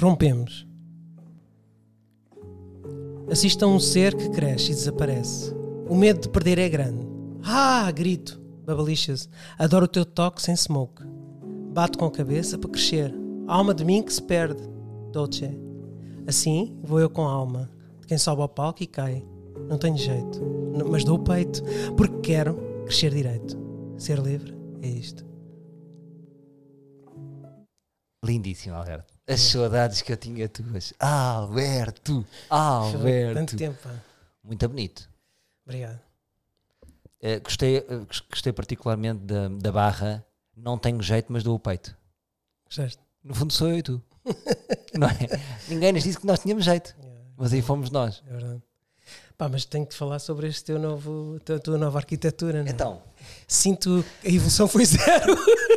Rompemos. Assista a um ser que cresce e desaparece. O medo de perder é grande. Ah! Grito. Babalixas. Adoro o teu toque sem smoke. Bato com a cabeça para crescer. A alma de mim que se perde. Dolce. Assim vou eu com a alma. De quem sobe ao palco e cai. Não tenho jeito. Mas dou o peito. Porque quero crescer direito. Ser livre é isto. Lindíssimo, Alberto. As saudades que eu tinha tuas. Alberto! Tanto Alberto! tempo. pá. Muito bonito. Obrigado. Eh, gostei, gos- gostei particularmente da, da barra. Não tenho jeito, mas dou o peito. Gostaste? No fundo sou eu e tu. Não é? Ninguém nos disse que nós tínhamos jeito. Mas aí fomos nós. É verdade. Pá, mas tenho que falar sobre este teu novo, tua, tua nova arquitetura. Né? Então, Sinto que a evolução foi zero.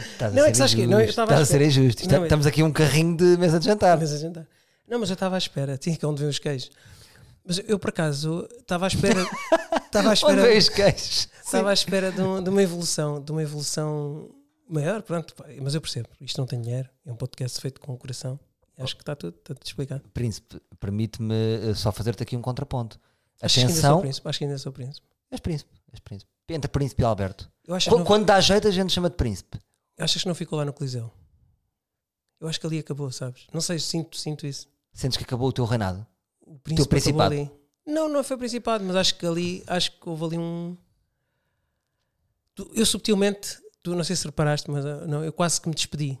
estás Não, a é que sabes injusto. Não, eu estava Estás a ser injusto. É- Não, mas- Estamos aqui um carrinho de mesa de jantar. Mas a jantar. Não, mas eu estava à espera. Tinha que onde ver os queijos. Mas eu, por acaso, estava à espera. Estava à Onde espera. veio os queixos? Estava à espera de, um- de uma evolução. De uma evolução maior. Pronto, mas eu percebo. Isto não tem dinheiro. É um podcast feito com o coração. Acho que está tudo, está tudo explicado. Príncipe, permite-me eh, só fazer-te aqui um contraponto. Acho que sou Atenção. príncipe. Acho que ainda sou príncipe. És príncipe, és príncipe. Entre príncipe e Alberto. Que não, Quando dá jeito, a gente chama de príncipe. Achas que não ficou lá no Coliseu? Eu acho que ali acabou, sabes? Não sei, sinto, sinto isso. Sentes que acabou o teu reinado? O príncipe acabou principado. ali. Não, não foi principado, mas acho que ali, acho que houve ali um. Eu subtilmente, tu não sei se reparaste, mas ah, não, eu quase que me despedi.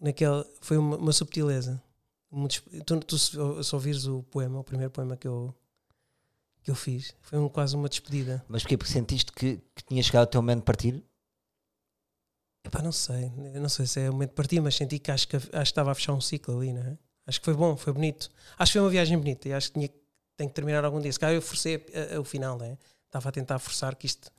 Naquela, foi uma, uma subtileza. Tu, tu se ouvires o poema, o primeiro poema que eu, que eu fiz, foi um, quase uma despedida. Mas porquê? Porque sentiste que, que tinha chegado o teu momento de partir? Epá, não sei, não sei se é o momento de partir, mas senti que acho que, acho que estava a fechar um ciclo ali, não é? Acho que foi bom, foi bonito. Acho que foi uma viagem bonita e acho que tinha, tem que terminar algum dia. Se calhar eu forcei a- a- o final, não é? Estava a tentar forçar que isto.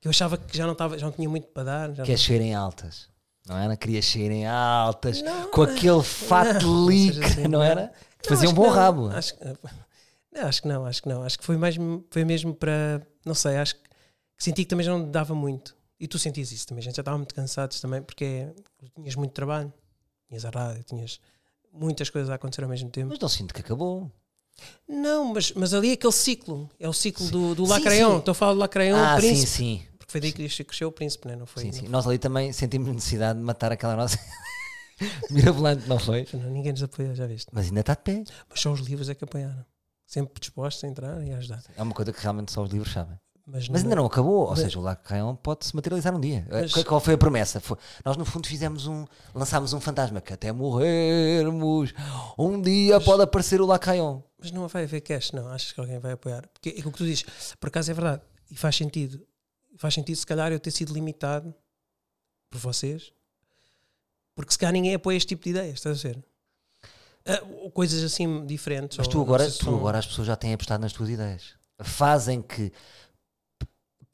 que eu achava que já não, estava, já não tinha muito para dar. Queres ser em altas? Não era? Querias ser em altas, Não, com aquele fato não seja assim, não não. era? Que Não, fazia um bom não. rabo. Acho, que- não, acho que não, acho que não. Acho que foi, mais, foi mesmo para. Não sei, acho que, que senti que também já não dava muito. E tu sentias isso também, a gente já estava muito cansados também, porque tinhas muito trabalho, tinhas a rádio, tinhas muitas coisas a acontecer ao mesmo tempo. Mas não sinto que acabou. Não, mas, mas ali é aquele ciclo, é o ciclo do, do Sim, Lacrayon. sim. Estou a falar do Lacrayon, ah, o sim, príncipe. sim. Porque foi daí que cresceu- o príncipe, né? não foi? sim, não sim. Nós ali também sentimos necessidade de matar aquela nossa mirabolante, não foi? foi- não, ninguém nos apoia, já viste. Mas ainda está de pé. Mas só os livros é que apoiaram. Sempre dispostos a entrar e a ajudar. É uma coisa que realmente só os livros sabem. Mas, Mas ainda não acabou, ou Mas- seja, o Lacrayon pode se materializar um dia. Mas- Qual- foi a promessa? Foi- nós no fundo fizemos um, lançámos um fantasma que até morrermos, um dia pode aparecer o Lacrayon. Mas não vai haver cash, não. Achas que alguém vai apoiar? Porque é o que tu dizes, por acaso é verdade. E faz sentido. Faz sentido, se calhar, eu ter sido limitado por vocês. Porque se calhar ninguém apoia este tipo de ideias, estás a ver? Ou coisas assim diferentes. Mas ou tu agora, tu agora as pessoas já têm apostado nas tuas ideias. Fazem que,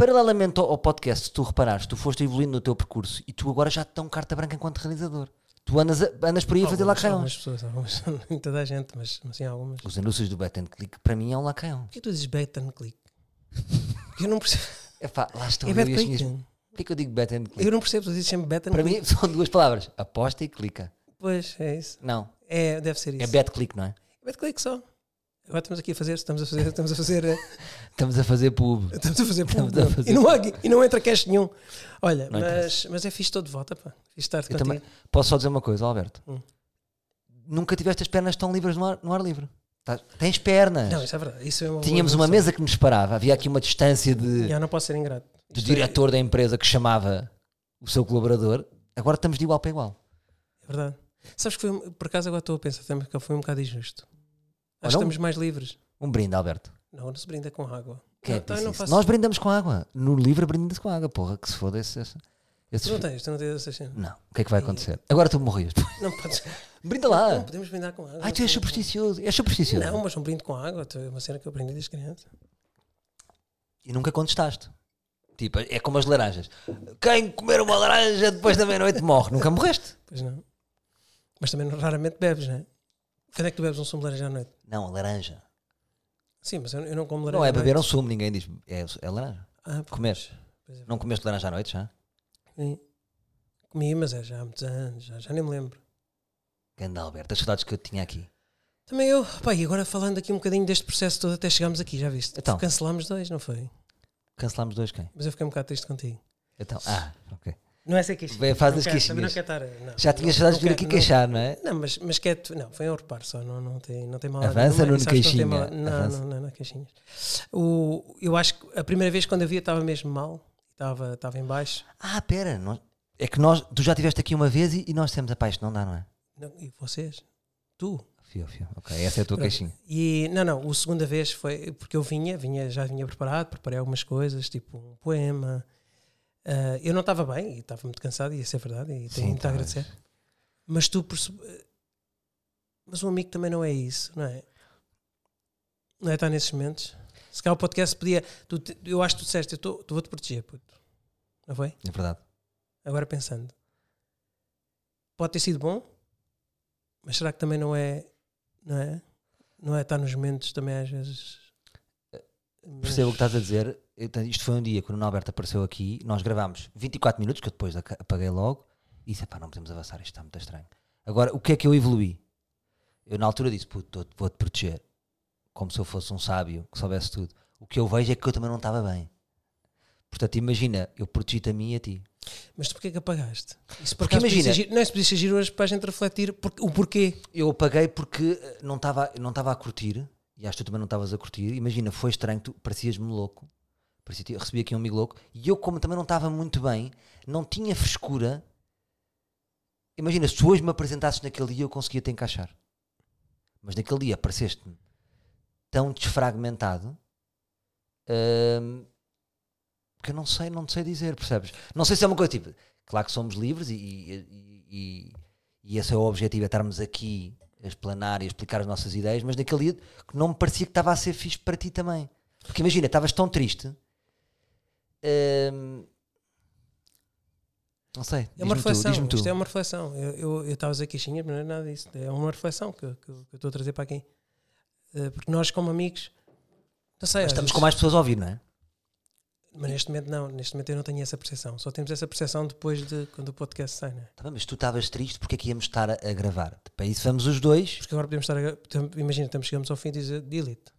paralelamente ao podcast, se tu reparares, tu foste evoluindo no teu percurso e tu agora já te dão carta branca enquanto realizador. Tu andas, a- andas por aí a fazer Lacrayon. Algumas pessoas, algumas, nem toda a gente, mas mas sim algumas. Os anúncios do Bet and Click para mim é um Lacrayon. Por que tu dizes bet and click? Eu não percebo. Epá, lá estou É bet click. Porquê que eu digo Bet and Click? Eu não percebo, tu dizes sempre bet and Para click. mim são duas palavras. Aposta e clica. Pois, é isso. Não, É, deve ser isso. é bet click, não é? Bet click só. Agora estamos aqui a fazer, estamos a fazer, estamos a fazer, eh, Estamos a fazer pub. estamos a fazer, público. a fazer e, não há, e não entra cash nenhum. Olha, Não mas, mas é fixe estou de volta, pá. Estar Eu também. Posso só dizer uma coisa, Alberto? Hum. Nunca tiveste as pernas tão livres no ar, no ar livre. Tá- Tens pernas. Não, isso é verdade. Isso é uma Tínhamos uma mesa que nos separava. Havia aqui uma distância de, Já não posso ser ingrato. do é- diretor da empresa que chamava o seu colaborador. Agora estamos de igual para igual. É verdade. Sabes que foi, por acaso agora estou a pensar também que foi um bocado injusto. Acho que estamos mais livres. Um brinde, Alberto. Não, não se brinda com água. Quem é que disse isso? Nós brindamos com água. No livro brinda-se com água. Porra, que se foda esse. esse, esse- Tu não tens, tu não tens essa cena. Não. O que é que vai acontecer? Agora tu morrias. Não podes. Brinda lá. Não podemos brindar com água. Ai, tu és supersticioso. És supersticioso. Não, mas um brinde com água é uma cena que eu aprendi desde criança. E nunca contestaste. Tipo, é como as laranjas. Quem comer uma laranja depois da meia-noite morre. Nunca morreste. Pois não. Mas também raramente bebes, não é? Quando é que tu bebes um sumo de laranja à noite? Não, laranja. Sim, mas eu, eu não como laranja Não é beber um sumo, ninguém diz. É, é laranja. Ah, Comes. pois é. Não comeste laranja à noite já? Sim. Comi, mas é já há muitos anos, já, já nem me lembro. Ganda Alberto, as saudades que eu tinha aqui. Também eu, pá, e agora falando aqui um bocadinho deste processo todo até chegámos aqui, já viste? Então. Cancelámos dois, não foi? Cancelámos dois quem? Mas eu fiquei um bocado triste contigo. Então, ah, ok. Não é ser queixinhas. Bem, faz não as queixinhas. Não estar, não, Já não, tinhas saudades de não vir aqui queixar, não é? Não, mas, mas quieto, não, foi um reparo só, não, não, tem, não tem mal Avança, não tem Queixinha, Não, avança. não, não, não, queixinhas. O, eu acho que a primeira vez quando eu estava mesmo mal, estava, estava em baixo. Ah, pera, nós- é que nós, tu já estiveste aqui uma vez e, e nós temos a paz, não dá, não é? Não, e vocês? Tu? Fio, fio. Ok, essa é a tua Pronto. queixinha. E não, não, a segunda vez foi porque eu vinha, vinha, já vinha preparado, preparei algumas coisas, tipo um poema. Ah, eu não estava bem e estava muito cansado, e isso é verdade, e tenho muito a agradecer. Mas tu perce- Mas um amigo também não é isso, não é? Não é estar nesses momentos. Se calhar o podcast podia. tu eu acho que tu disseste, eu tô- tu vou-te proteger, puto. Não foi? É verdade. Agora pensando. Pode ter sido bom, mas será que também não é. Não é? Não é estar nos momentos também às vezes. Percebo o que estás a dizer. Isto foi um dia quando o Alberto apareceu aqui. Nós gravámos 24 minutos, que eu depois apaguei logo. E disse: pá, não podemos avançar, isto está muito estranho. Agora, o que é que eu evoluí? Eu na altura disse: puto, vou-te proteger. Como se eu fosse um sábio que soubesse tudo. O que eu vejo é que eu também não estava bem. Portanto, imagina, eu protegi-te a mim e a ti. Mas tu porquê que apagaste? Isso por Porque podia imagina- giro- não, isso podia ser giro hoje para a gente refletir o porquê. Eu apaguei porque eh, não estava não estava a curtir. E acho que tu também não estavas a curtir. Imagina, foi estranho, tu parecias-me louco. Parecia, eu recebi aqui um amigo louco. E eu, como também não estava muito bem, não tinha frescura. Imagina, se hoje me apresentasses naquele dia, eu conseguia te encaixar. Mas naquele dia apareceste-me tão desfragmentado hum, que eu não sei, não sei dizer, percebes? Não sei se é uma coisa tipo, claro que somos livres e, e, e, e esse é o objetivo, é estarmos aqui a explanar e a explicar as nossas ideias, mas naquele dia não me parecia que estava a ser fixe para ti também. Porque imagina, estavas tão triste. Hum, não sei, É uma reflexão. tu. Isto é uma reflexão. Eu- estava a dizer queixinhas, mas não é nada disso. É uma reflexão que, que- que eu estou a trazer para aqui. Eh, Porque nós, como amigos, não sei, Mas estamos vezes- com mais pessoas a ouvir, não é? mas neste momento não. Neste momento eu não tenho essa percepção. Só temos essa percepção depois de quando o podcast sai, né? Tá bem, mas tu estavas triste porque é que íamos estar a, a gravar. Para isso vamos os dois. Porque agora podemos estar. A, imagina, estamos, chegamos ao fim e dizer delete.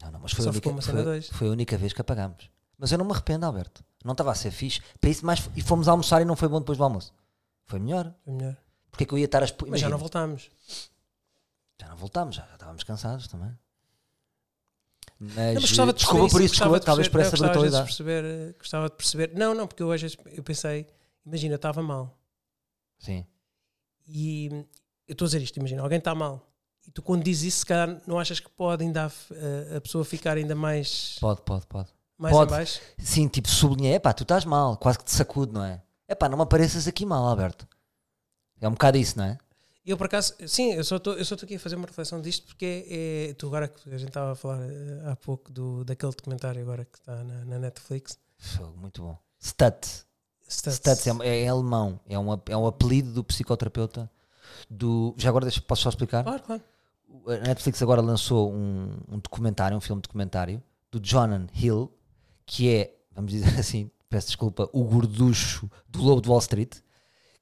Não, não, mas foi, Só a única, foi- foi a única vez que apagámos. Mas eu não me arrependo, Alberto. Não estava a ser fixe. Para isso mais, e fomos almoçar e não foi bom depois do almoço. Foi melhor. Foi melhor. Porque é que eu ia estar a expo- Mas já não voltámos. já não voltámos, já, já estávamos cansados também. Mas, Não, mas gostava de desculpa por isso, desculpa, de talvez por essa não, brutalidade. de perceber, gostava de perceber. Não, não, porque eu vezes eu pensei, imagina, eu estava mal. Sim. E eu estou a dizer isto, imagina, alguém está mal. E tu quando dizes isso, se calhar não achas que pode ainda a, a pessoa ficar ainda mais, Pode, pode, pode. Mais pode. abaixo? Sim, tipo, sublinhei, epá, tu estás mal, quase que te sacude, não é? Epá, não me apareças aqui mal, Alberto. É um bocado isso, não é? Eu por acaso, sim, eu só estou aqui a fazer uma reflexão disto porque é, é- tu agora que a gente estava a falar eh, há pouco do, daquele documentário agora que está na, na Netflix. Muito bom. Stutz. Stats. Stutz é, é alemão, é um, é um apelido do psicoterapeuta. Do, já agora deixa, posso só explicar? Claro, claro. A Netflix agora lançou um, um documentário, um filme documentário, do Jonan Hill, que é, vamos dizer assim, peço desculpa, o gorducho do Lobo de Wall Street,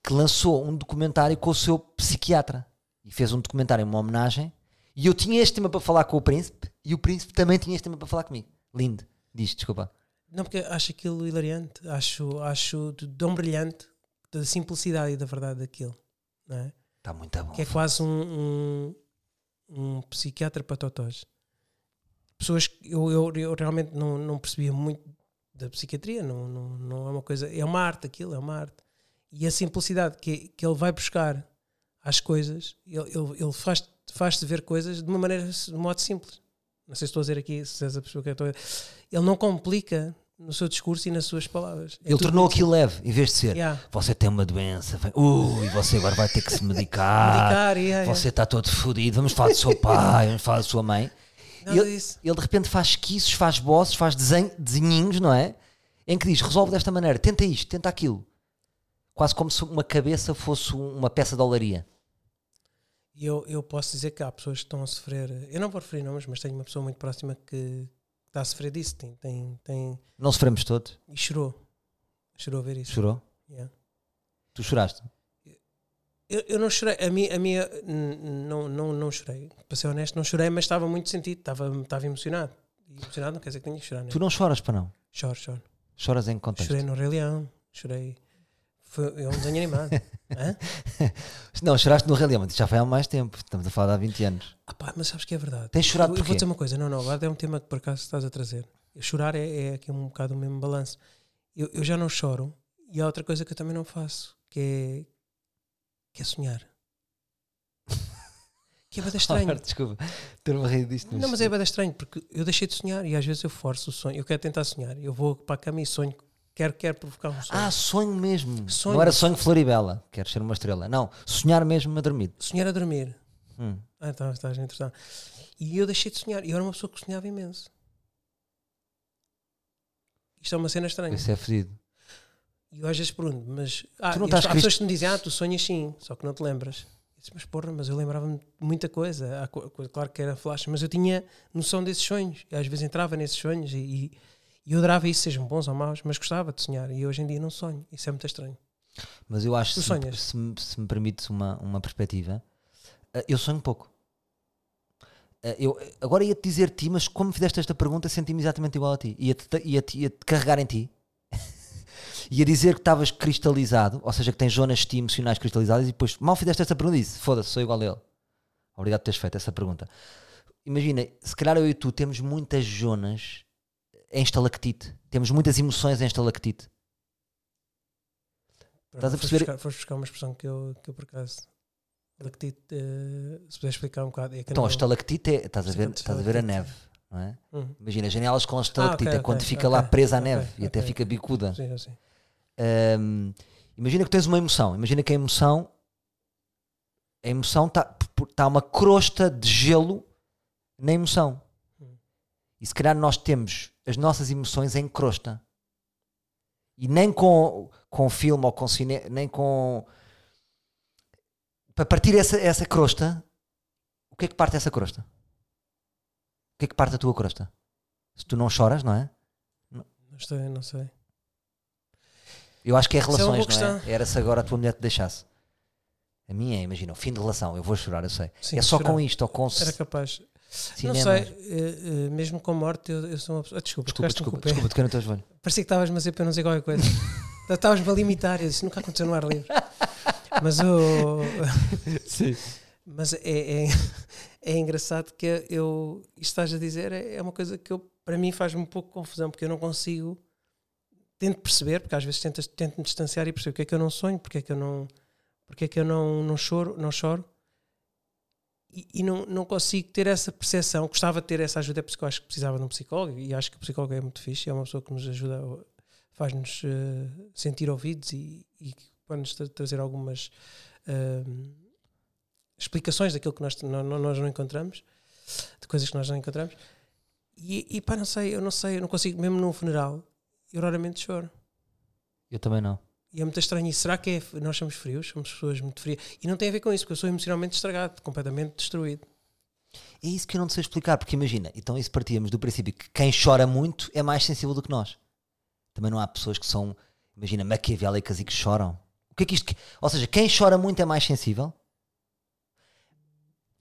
que lançou um documentário com o seu psiquiatra. E fez um documentário, uma homenagem. E eu tinha este tema para falar com o príncipe, e o príncipe também tinha este tema para falar comigo. Lindo. Diz, desculpa. Não, porque acho aquilo hilariante, acho, acho de tão brilhante da simplicidade e da verdade daquilo, não é? Está muito bom. que é quase um, um, um psiquiatra para totós. Pessoas que eu, eu, eu realmente não, não percebia muito da psiquiatria, não, não, não é uma coisa, é uma arte aquilo, é uma arte. E a simplicidade que, que ele vai buscar às coisas, ele, ele, ele faz, faz-te ver coisas de uma maneira, de modo simples. Não sei se estou a dizer aqui, se és a pessoa que eu estou a. Ele não complica no seu discurso e nas suas palavras. É Ele tornou aquilo leve, em vez de ser Yeah. você tem uma doença, ui, você agora vai ter que se medicar, Medicar, yeah, yeah. você está todo fodido, vamos falar do seu pai, vamos falar da sua mãe. Nada ele, disso. ele de repente faz esquiços, faz bosses, faz desenho, desenhinhos, não é? Em que diz, resolve desta maneira, tenta isto, tenta aquilo. Quase como se uma cabeça fosse um- uma peça de olaria. E eu, eu posso dizer que há pessoas que estão a sofrer. Eu não vou referir nomes, mas tenho uma pessoa muito próxima que está a sofrer disso. Tem, tem, tem, Não sofremos todos. e chorou. Chorou a ver isso. Chorou? Yeah. Tu choraste? Eu, eu não chorei, a minha, a minha não, não, não chorei. Para ser honesto, não chorei, mas estava muito sentido, estava, estava emocionado. E emocionado não quer dizer que tenha que chorar, né? Tu não choras para não? Choro, choro. Choras em contexto? Chorei no Rei Leão, chorei. Foi é um desenho animado. Não, choraste no Rei Leão, mas já foi há mais tempo. Estamos a falar de há 20 anos. Ah, pá, mas sabes que é verdade. Tens chorado eu, eu vou dizer uma coisa, não, não, agora é um tema que por acaso estás a trazer. Chorar é, é aqui um bocado o mesmo balanço. Eu, eu já não choro e há outra coisa que eu também não faço, que é, que é sonhar. Que é bada estranho. Ora, desculpa, ter-me rir disto. Não, mas é bada estranho, porque eu deixei de sonhar e às vezes eu forço o sonho. Eu quero tentar sonhar. Eu vou para a cama e sonho. Quero, quero provocar um sonho. Ah, sonho mesmo. Sonho. Não era sonho Floribela, quero ser uma estrela. Não, sonhar mesmo a dormir. Sonhar a dormir. Hum. Ah, então estás interessado. E eu deixei de sonhar. E eu era uma pessoa que sonhava imenso. Isto é uma cena estranha. Isso é fedido. E eu às vezes pergunto, mas. Ah, Tu não estás há pessoas que me dizem, ah, tu sonhas sim, só que não te lembras. Eu disse, mas porra, mas eu lembrava-me de muita coisa. Claro que era flash, mas eu tinha noção desses sonhos. E às vezes entrava nesses sonhos e, e- eu adorava isso, sejam bons ou maus, mas gostava de sonhar. E hoje em dia não sonho. Isso é muito estranho. Mas eu acho, Tu se, sonhas? se, me- se me permites uma, uma perspectiva, eh, eu sonho pouco. Eh, Eu, agora ia-te dizer ti, mas como me fizeste esta pergunta, senti-me exatamente igual a ti. Ia-te ia ia carregar em ti. Ia dizer que estavas cristalizado, ou seja, que tens zonas emocionais cristalizadas, e depois mal fizeste esta pergunta e disse: Foda-se, sou igual a ele. Obrigado por teres feito essa pergunta. Imagina, se calhar eu e tu temos muitas zonas em estalactite, temos muitas emoções em estalactite. Estás a Foste perceber? Buscar, foste buscar uma expressão que eu, que eu por acaso. lactite, eh, se puder explicar um bocado. É Então, a estalactite é, estás a ver, Estalactite. estás a ver a neve, é? Hum. Imagina, janelas com estalactite, ok, é quando ok, fica ok, lá presa à neve e até fica bicuda. Sim, sim. Hum, imagina que tens uma emoção, imagina que a emoção, a emoção está tá uma crosta de gelo na emoção. E se calhar nós temos as nossas emoções em crosta. E nem com, com filme ou com cinema, nem com. Para partir essa, essa crosta, o que é que parte dessa crosta? Que é que parte da tua crosta? Se tu não choras, não é? Não sei, não sei. Eu acho que é Isso é relações, boa não é? Era se agora a tua mulher te deixasse. A minha é, imagina, o fim de relação, eu vou chorar, eu sei. Sim, é só chorar. com isto, ou com Era capaz. cinema. Não sei, eh, eh, mesmo com morte, eu, eu sou uma pessoa. Ah, desculpa, Desculpa, desculpa, desculpa, toquei no teu joelho. Parecia que estavas a dizer para não dizer qualquer coisa. Estavas-me a limitar. Eu disse, nunca aconteceu no ar livre. Mas o. Sim. Mas é, é, é engraçado que eu. Isto estás a dizer é, é uma coisa que eu, para mim faz-me um pouco confusão, porque eu não consigo. Tento perceber, porque às vezes tento, tento me distanciar e perceber porque é que eu não sonho, porque é que eu não. Porque é que eu não, não choro, não choro. E, e não, não consigo ter essa percepção. Gostava de ter essa ajuda, é por isso que eu acho que precisava de um psicólogo e acho que o psicólogo é muito fixe, é uma pessoa que nos ajuda, faz-nos eh, sentir ouvidos e, e que pode-nos tra- trazer algumas eh, explicações daquilo que nós, nó- nó- nós não encontramos, de coisas que nós não encontramos. E, e pá, não sei, eu não sei, eu não consigo, mesmo num funeral, eu raramente choro. Eu também não. E é muito estranho. E será que é, nós somos frios? Somos pessoas muito frias? E não tem a ver com isso, porque eu sou emocionalmente estragado, completamente destruído. É isso que eu não sei explicar, porque imagina, então isso partíamos do princípio que quem chora muito é mais sensível do que nós. Também não há pessoas que são, imagina, maquiavélicas e que choram. O que é que isto. Ou seja, quem chora muito é mais sensível?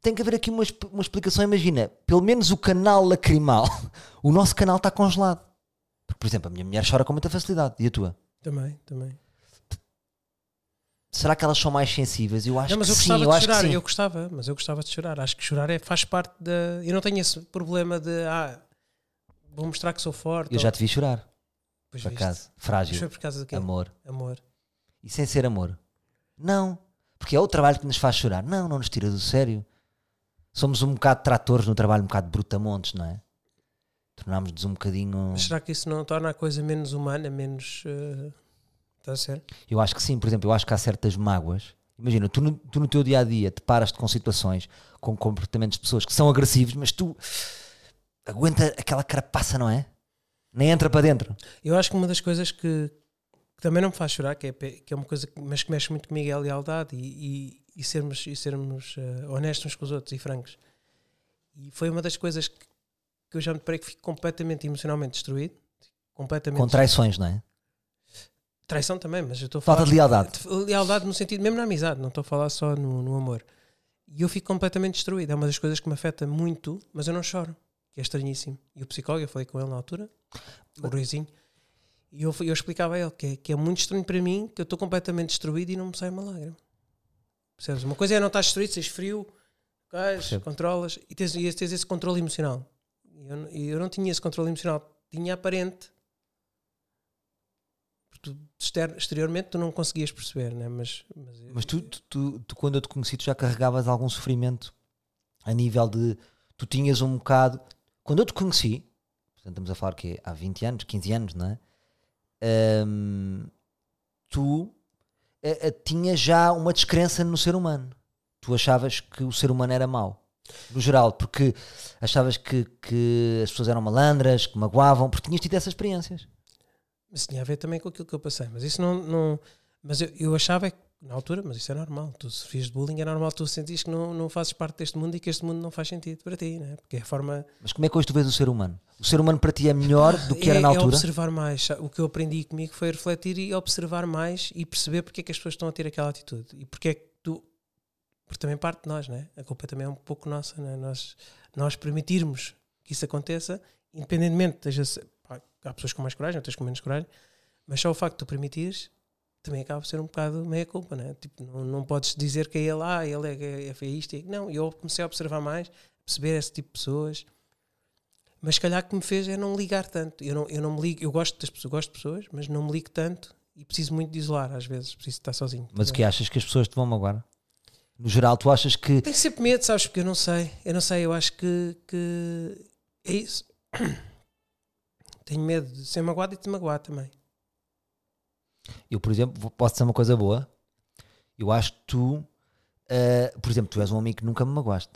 Tem que haver aqui uma, uma explicação. Imagina, pelo menos o canal lacrimal, o nosso canal está congelado. Porque, por exemplo, a minha mulher chora com muita facilidade. E a tua? Também, também. Será que elas são mais sensíveis? Eu acho não, mas que eu sim, gostava eu de que chorar, sim. eu gostava, mas eu gostava de chorar. Acho que chorar é, faz parte da. Eu não tenho esse problema de ah, vou mostrar que sou forte. Eu ou- já te vi chorar, Pois por acaso. Mas Frágil, foi por causa do quê? amor. Amor. E sem ser amor? Não. Porque é o trabalho que nos faz chorar. Não, não nos tira do sério. Somos um bocado tratores no trabalho, um bocado brutamontes, não é? Tornámos-nos um bocadinho. Mas será que isso não torna a coisa menos humana, menos. eh, Está a ser? Eu acho que sim, por exemplo, eu acho que há certas mágoas. Imagina, tu no, tu no teu dia a dia te paras com situações, com comportamentos de pessoas que são agressivos, mas tu aguenta aquela carapaça, não é? Nem entra para dentro. Eu acho que uma das coisas que, que também não me faz chorar, que é, que é uma coisa que, mas que mexe muito comigo, é a lealdade e, e, sermos, e sermos eh, honestos uns com os outros e francos. E foi uma das coisas que, que eu já me deparei que fico completamente emocionalmente destruído. Completamente Com traições, não é? traição também, mas eu estou a Falta falar. de lealdade. Lealdade no sentido, mesmo na amizade, não estou a falar só no, no amor. E eu fico completamente destruído. É uma das coisas que me afeta muito, mas eu não choro, que é estranhíssimo. E o psicólogo, eu falei com ele na altura, o Ruizinho, e eu, eu explicava a ele que é, que é muito estranho para mim, que eu estou completamente destruído e não me sai uma lágrima. Percebes? Uma coisa é não estar destruído, seres frio, cais, controlas e tens, e tens esse controle emocional. E eu, não- eu não tinha esse controle emocional, tinha aparente. Tu, exter- exteriormente tu não conseguias perceber, né? mas, mas, Mas tu, tu, tu- tu, quando eu te conheci, tu já carregavas algum sofrimento a nível de. Tu tinhas um bocado. Quando eu te conheci, portanto, estamos a falar que há 20 anos, 15 anos, não é? Ahm, tu tinhas já uma descrença no ser humano. Tu achavas que o ser humano era mau. No geral, porque achavas que, que as pessoas eram malandras, que magoavam, porque tinhas tido essas experiências. Mas tinha a ver também com aquilo que eu passei. Mas isso não. não mas eu, eu achava que, na altura, mas isso é normal. Tu sofrias de bullying, é normal tu sentires que não, não fazes parte deste mundo e que este mundo não faz sentido para ti, né? porque é a forma. Mas como é que hoje tu vês o ser humano? O ser humano para ti é melhor do que era é, na é altura? observar mais. O que eu aprendi comigo foi refletir e observar mais e perceber porque é que as pessoas estão a ter aquela atitude e porque é que tu. Porque também parte de nós, né? A culpa também é um pouco nossa, né? Nós, nós permitirmos que isso aconteça, independentemente, esteja há pessoas com mais coragem, outras com menos coragem, mas só o facto de tu permitires também acaba por ser um bocado meia culpa, né? Tipo, não, não podes dizer que é ele, ah, ele é, é, é feísta. e- Não, eu comecei a observar mais, perceber esse tipo de pessoas mas se calhar o que me fez é não ligar tanto. Eu não, eu não me ligo, eu gosto das pessoas, gosto de pessoas, mas não me ligo tanto e preciso muito de isolar às vezes, preciso estar sozinho. Mas o que achas que as pessoas te vão magoar? No geral, tu achas que. Tenho sempre medo, sabes? Porque eu não sei, eu não sei, eu acho que, que é isso. Tenho medo de ser magoado e de te magoar também. Eu, por exemplo, posso dizer uma coisa boa. Eu acho que tu, eh, por exemplo, tu és um amigo que nunca me magoaste.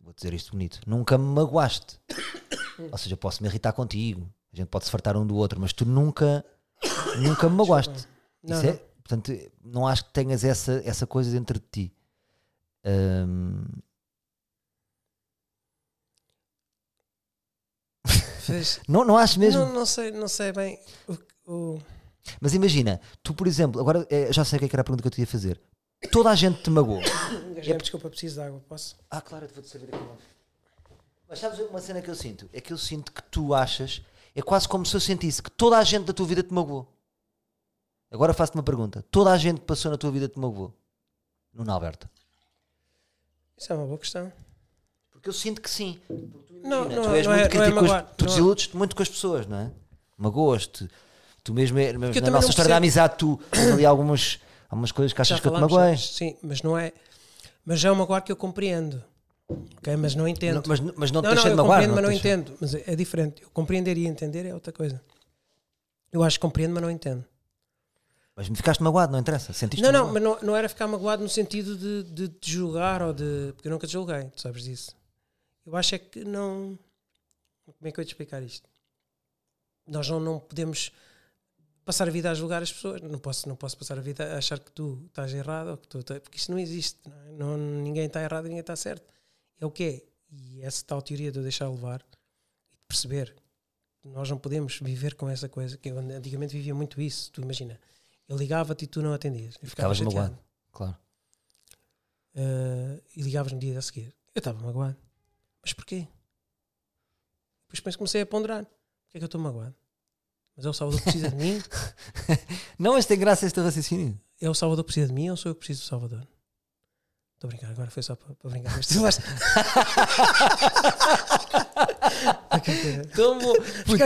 Vou dizer isto bonito. Nunca me magoaste. Ou seja, posso me irritar contigo. A gente pode se fartar um do outro, mas tu nunca, nunca me magoaste. Não, é- portanto, não acho que tenhas essa, essa coisa dentro de ti. Fez- não, não acho mesmo. Não, não sei, não sei bem o, o- Mas imagina, tu, por exemplo, agora eh, já sei o que é que era a pergunta que eu te ia fazer. Toda a gente te magoou. Gajo, Desculpa, preciso de água, posso? Ah, claro, eu vou-te servir aqui uma. Mas sabes uma cena que eu sinto? É que eu sinto que tu achas, é quase como se eu sentisse que toda a gente da tua vida te magoou. Agora faço-te uma pergunta. Toda a gente que passou na tua vida te magoou. Nuno Alberto. Isso é uma boa questão. Porque eu sinto que sim. Não, Imagina, não, tu és não muito é, é crítico, com as- magoar. tu não é- desiludes-te muito com as pessoas, não é? Magoas-te. Tu mesmo, é- na também nossa história percebo- da amizade, tu ali algumas, algumas coisas que achas que eu te magoei. Sim, mas não é. Mas já é uma magoar que eu compreendo. Ok, mas não entendo. Não, mas, mas não te não, deixa não, de eu magoar. compreendo, mas não te deixa- entendo. Mas é, diferente. Eu compreender e entender é outra coisa. Eu acho que compreendo, mas não entendo. Mas me ficaste magoado, não interessa. Sentiste não, não, mas não, não era ficar magoado no sentido de, de te julgar ou de. Porque eu nunca te julguei, tu sabes disso. Eu acho é que não. Como é que eu ia te explicar isto? Nós não, não podemos passar a vida a julgar as pessoas. Não posso, não posso passar a vida a achar que tu estás errado ou que tu. Porque isso não existe. Não é? Não- ninguém está errado e ninguém está certo. É o que é. E essa tal teoria de eu deixar levar e de perceber que nós não podemos viver com essa coisa. Que eu antigamente vivia muito isso. Tu imagina. Eu ligava-te e tu não atendias. Eu ficava Ficavas magoado. Claro. Uh, e ligavas no dia a seguir. Eu estava magoado. Mas porquê? Depois depois comecei a ponderar. Porquê é que eu estou magoado? Mas é o Salvador que precisa de mim? Não, mas tem graça esse teu raciocínio. É o Salvador que precisa de mim ou sou eu que preciso do Salvador? Estou a brincar, agora foi só para, para brincar. Mas tu vais- Tão bom.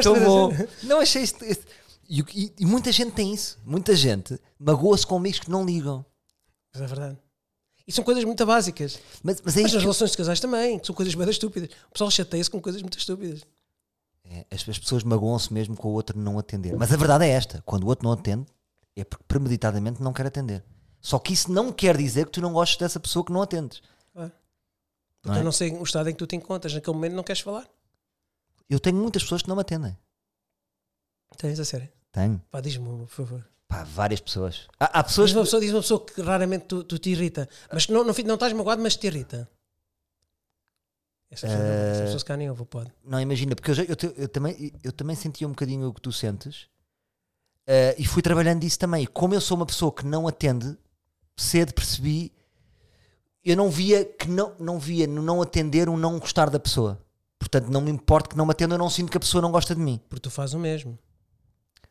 Tão bom. Não achei isto. isto- E, e- e muita gente tem isso. Muita gente magoa-se com amigos que não ligam. Mas é verdade. E são coisas muito básicas. Mas, mas é Mas nas relações de casais também, que são coisas bem estúpidas. O pessoal chateia-se com coisas muito estúpidas. É, as, as pessoas magoam-se mesmo com o outro não atender. Mas a verdade é esta: quando o outro não atende, é porque premeditadamente não quer atender. Só que isso não quer dizer que tu não gostes dessa pessoa que não atendes. Porque Não é? eu não sei o estado em que tu te encontras. Naquele momento não queres falar. Eu tenho muitas pessoas que não me atendem. Tens a sério. Tenho. Pá, diz-me por favor. Pá, várias pessoas. Há, há pessoas Diz uma pessoa, diz uma pessoa que raramente tu, tu te irrita, mas não, não, não estás magoado, mas te irrita. Essa pessoa, não, essa Eh, pessoa se cá nem ouve, pode. Não, imagina, porque eu, já- eu te- eu também, eu também sentia um bocadinho o que tu sentes, Uh, e fui trabalhando disso também. Como eu sou uma pessoa que não atende, cedo percebi, eu não via que não, não via no não atender um não gostar da pessoa. Portanto, não me importa que não me atenda, eu não sinto que a pessoa não gosta de mim. Porque tu fazes o mesmo.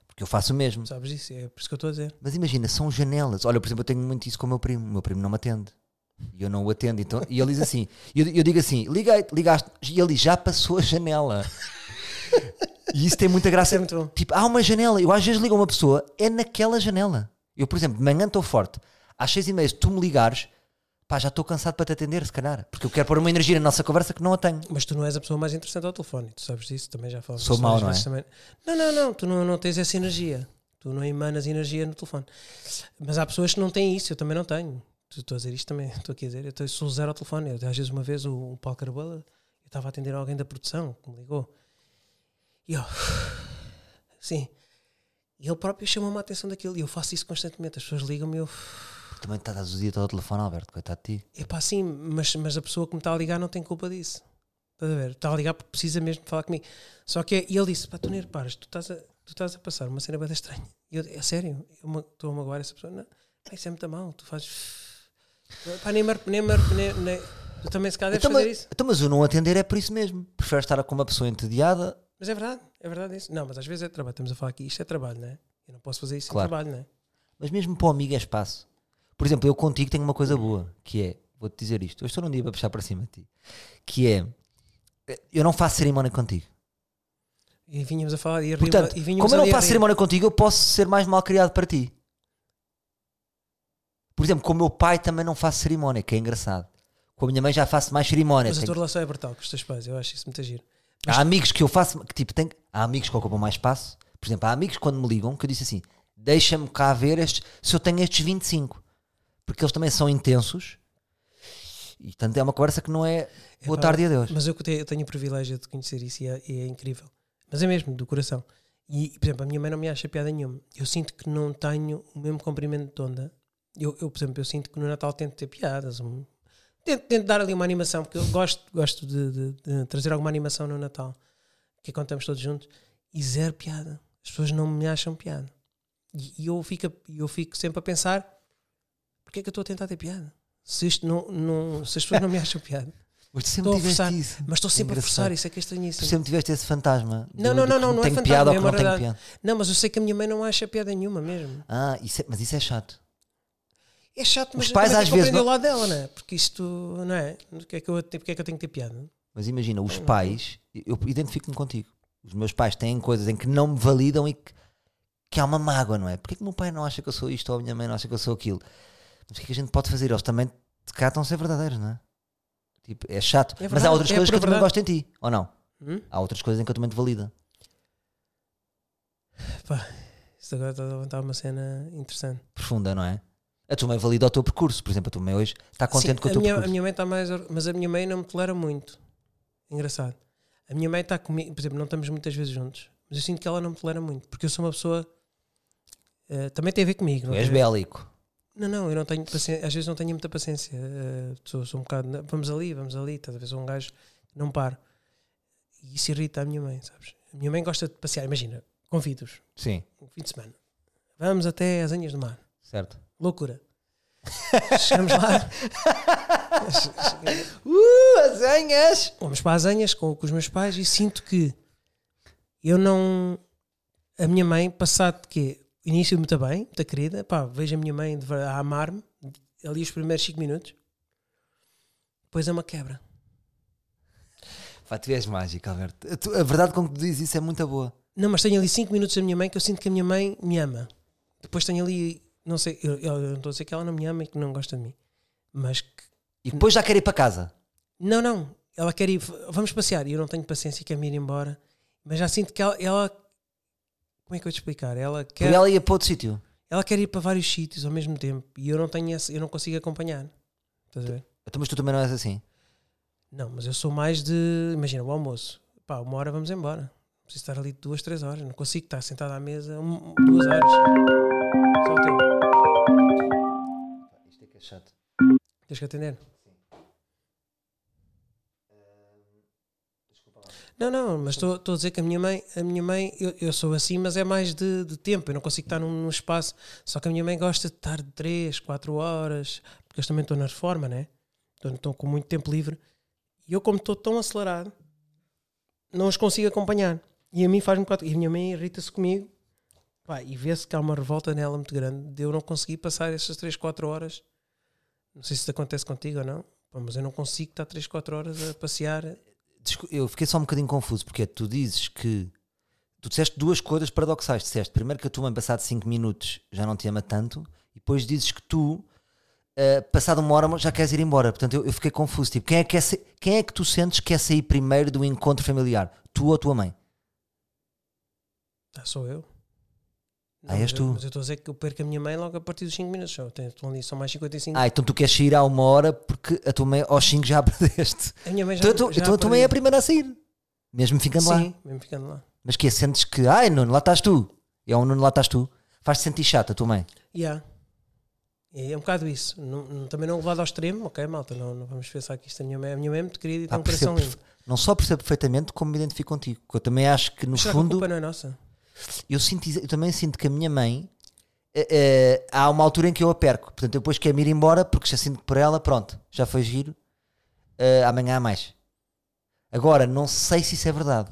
Porque eu faço o mesmo. Sabes disso? É por isso que eu estou a dizer. Mas imagina, são janelas. Olha, por exemplo, eu tenho muito isso com o meu primo. O meu primo não me atende. E eu não o atendo. Então, e ele diz assim: eu, eu digo assim, liguei, ligaste. E ele já passou a janela. E isso tem muita graça. É. Tipo, há uma janela. Eu às vezes ligo a uma pessoa, é naquela janela. Eu, por exemplo, de manhã estou forte. Às seis e meia, se tu me ligares, pá, já estou cansado para te atender, se calhar. Porque eu quero pôr uma energia na nossa conversa que não a tenho. Mas tu não és a pessoa mais interessante ao telefone. Tu sabes disso? Também já falamos Sou mau, não é? também. Não, não, não. Tu não, não tens essa energia. Tu não emanas energia no telefone. Mas há pessoas que não têm isso. Eu também não tenho. Estou a dizer isto também. Estou aqui a dizer. Eu sou zero ao telefone. Eu, às vezes, uma vez, o, o Paulo Carabola, eu estava a atender alguém da produção que me ligou. E eu. Sim. E ele próprio chamou-me a atenção daquilo. E eu faço isso constantemente. As pessoas ligam-me e eu. Porque também estás o dia todo ao telefone, Alberto, coitado de ti. É pá, sim, mas, mas a pessoa que me está a ligar não tem culpa disso. Estás a ver? Está a ligar porque precisa mesmo de falar comigo. Só que é- e ele disse: pá, tu nem reparas, tu estás a, tu estás a passar uma cena bem estranha. E eu, é sério, eu estou a magoar essa pessoa. Não, isso é muito mal, tu fazes. Pá, Tu também se calhar deves Então, fazer mas, isso. então, mas o não atender é por isso mesmo. Prefere estar com uma pessoa entediada. Mas é verdade, é verdade isso. Não, mas às vezes é trabalho. Estamos a falar aqui, isto é trabalho, não é? Eu não posso fazer isso Claro. sem trabalho, não é? Mas mesmo para o amigo é espaço. Por exemplo, eu contigo tenho uma coisa boa, que é, vou-te dizer isto, eu estou num dia para puxar para cima de ti, que é, eu não faço cerimónia contigo. E vínhamos a falar e, Portanto, arriba, e vínhamos como eu não a faço rir. cerimónia contigo, eu posso ser mais mal criado para ti. Por exemplo, com o meu pai também não faço cerimónia, que é engraçado. Com a minha mãe já faço mais cerimónia. Mas a tua relação é brutal com os teus pais, eu acho isso muito giro. Há amigos que eu faço, que tipo, tem, há amigos que ocupam mais espaço. Por exemplo, há amigos que quando me ligam que eu disse assim: deixa-me cá ver estes, se eu tenho estes 25. Porque eles também são intensos. E tanto é uma conversa que não é boa Epá, tarde e adeus. Mas eu que tenho, eu tenho o privilégio de conhecer isso e é, e é incrível. Mas é mesmo, do coração. E, por exemplo, a minha mãe não me acha piada nenhuma. Eu sinto que não tenho o mesmo comprimento de onda. Eu, eu, por exemplo, eu sinto que no Natal tento ter piadas. um- tento, tento dar ali uma animação, porque eu gosto, gosto de, de- de trazer alguma animação no Natal. Que é quando estamos todos juntos. E zero piada. As pessoas não me acham piada. E, e eu, fico, a- eu fico sempre a pensar: porque é que eu estou a tentar ter piada? Se, isto não, não, se as pessoas não me acham piada. Mas tu sempre Estou a tiveste forçar, isso. mas estou sempre a Engraçado. forçar, isso é que é Tu estranhíssimo. sempre tiveste esse fantasma. Não, não, não, que não, não é fantasma, piada ou é que uma não realidade. piada. Não, mas eu sei que a minha mãe não acha piada nenhuma mesmo. Ah, isso é- mas isso é chato. É chato, mas Os pais às vezes não- o lado dela, não é? Porque isto, não é? Porque é que eu, porque é que eu tenho que ter piada? Mas imagina, os pais, eu identifico-me contigo. Os meus pais têm coisas em que não me validam e que, que há uma mágoa, não é? Porquê que o meu pai não acha que eu sou isto ou a minha mãe não acha que eu sou aquilo? Mas o que é que a gente pode fazer? Eles também calhar estão a ser verdadeiros, não é? Tipo, é chato. É Mas verdade, há outras é coisas que eu também gosto em ti, ou não? Hum? Há outras coisas em que eu também te valido. Isto agora está a levantar uma cena interessante. Profunda, não é? A tua mãe valida o teu percurso. Por exemplo, a tua mãe hoje está contente Sim, com o a teu minha, a percurso. minha mãe está mais. Mas a minha mãe não me tolera muito. Engraçado. A minha mãe está comigo, por exemplo, não estamos muitas vezes juntos, mas eu sinto que ela não me tolera muito, porque eu sou uma pessoa. eh, também tem a ver comigo. Tu não és a ver- bélico. Não, não, eu não tenho paciência, às vezes não tenho muita paciência. eh, sou, sou um bocado. "Não, Vamos ali, vamos ali, a ver? Sou um gajo não paro. E isso irrita a minha mãe, sabes? A minha mãe gosta de passear, imagina, convido-os, Sim, um fim de semana. Vamos até às Anhas do Mar. certo. Loucura. Chegamos lá, Uh, as anhas! vamos para as Anhas com, com os meus pais e sinto que eu não. A minha mãe, passado que início muito bem, muito querida, pá, vejo a minha mãe a amar-me ali os primeiros 5 minutos, depois é uma quebra. Pá, tu és mágico, Alberto. A verdade com que tu dizes isso é muito boa. Não, mas tenho ali 5 minutos da minha mãe que eu sinto que a minha mãe me ama. Depois tenho ali, não sei, eu, eu não estou a dizer que ela não me ama e que não gosta de mim, mas que. E depois já quer ir para casa. Não, não, ela quer ir, vamos passear e eu não tenho paciência e quero me ir embora, mas já sinto que ela. ela como é que eu vou te explicar? Ela quer, ela ia para outro sítio. ela quer ir para vários sítios ao mesmo tempo e eu não tenho esse, eu não consigo acompanhar. Estás a ver? Então, mas tu também não és assim. Não, mas eu sou mais de. Imagina, o almoço. Pá, uma hora vamos embora. Preciso estar ali duas, três horas. Não consigo estar sentado à mesa um- duas horas. Só o teu. Isto é que é chato. Tens que atender. Não, não, mas estou a dizer que a minha mãe, a minha mãe, eu, eu sou assim, mas é mais de, de tempo, eu não consigo estar num, num espaço. Só que a minha mãe gosta de estar 3, 4 horas, porque eu também estou na reforma, né? Estou, estou com muito tempo livre. E eu, como estou tão acelerado, não os consigo acompanhar. E a mim faz-me quatro. E a minha mãe irrita-se comigo. Pá, e vê-se que há uma revolta nela muito grande de eu não conseguir passar essas 3, 4 horas. Não sei se isso acontece contigo ou não, pá, mas eu não consigo estar 3, 4 horas a passear. Eu fiquei só um bocadinho confuso, porque é, tu dizes que. Tu disseste duas coisas paradoxais. Disseste primeiro que a tua mãe, passado 5 minutos, já não te ama tanto, e depois dizes que tu, eh, passado uma hora, já queres ir embora. Portanto, eu, eu fiquei confuso. Tipo, quem é, que sa- quem é que tu sentes que quer sair primeiro do encontro familiar? Tu ou a tua mãe? Ah, sou eu. Ah, Não, és mas eu- tu. Mas eu estou a dizer que eu perco a minha mãe logo a partir dos 5 minutos. Só. Estão ali só mais 55. Ah, então tu queres sair há uma hora porque a tua mãe aos 5 já a perdeste. a minha mãe já, Então, já então a tua mãe é a primeira a sair, mesmo ficando lá. Sim, mesmo ficando lá. Mas que é, sentes que, ai Nuno, lá estás tu. É um Nuno, lá estás tu. Faz-te sentir chato a tua mãe. Yeah. É um bocado isso. Não- não- também não levado ao extremo, ok, malta. Não, não vamos pensar que isto é a minha mãe. A minha mãe é muito querida e Pá, tem um coração lindo. Não só percebo perfeitamente como me identifico contigo. Porque eu também acho que no será que a fundo culpa não é nossa? Eu, sinto, eu também sinto que a minha mãe eh, há uma altura em que eu a perco. Portanto, eu depois quero ir embora porque já sinto por ela, pronto, já foi giro. eh, amanhã há mais. Agora, não sei se isso é verdade.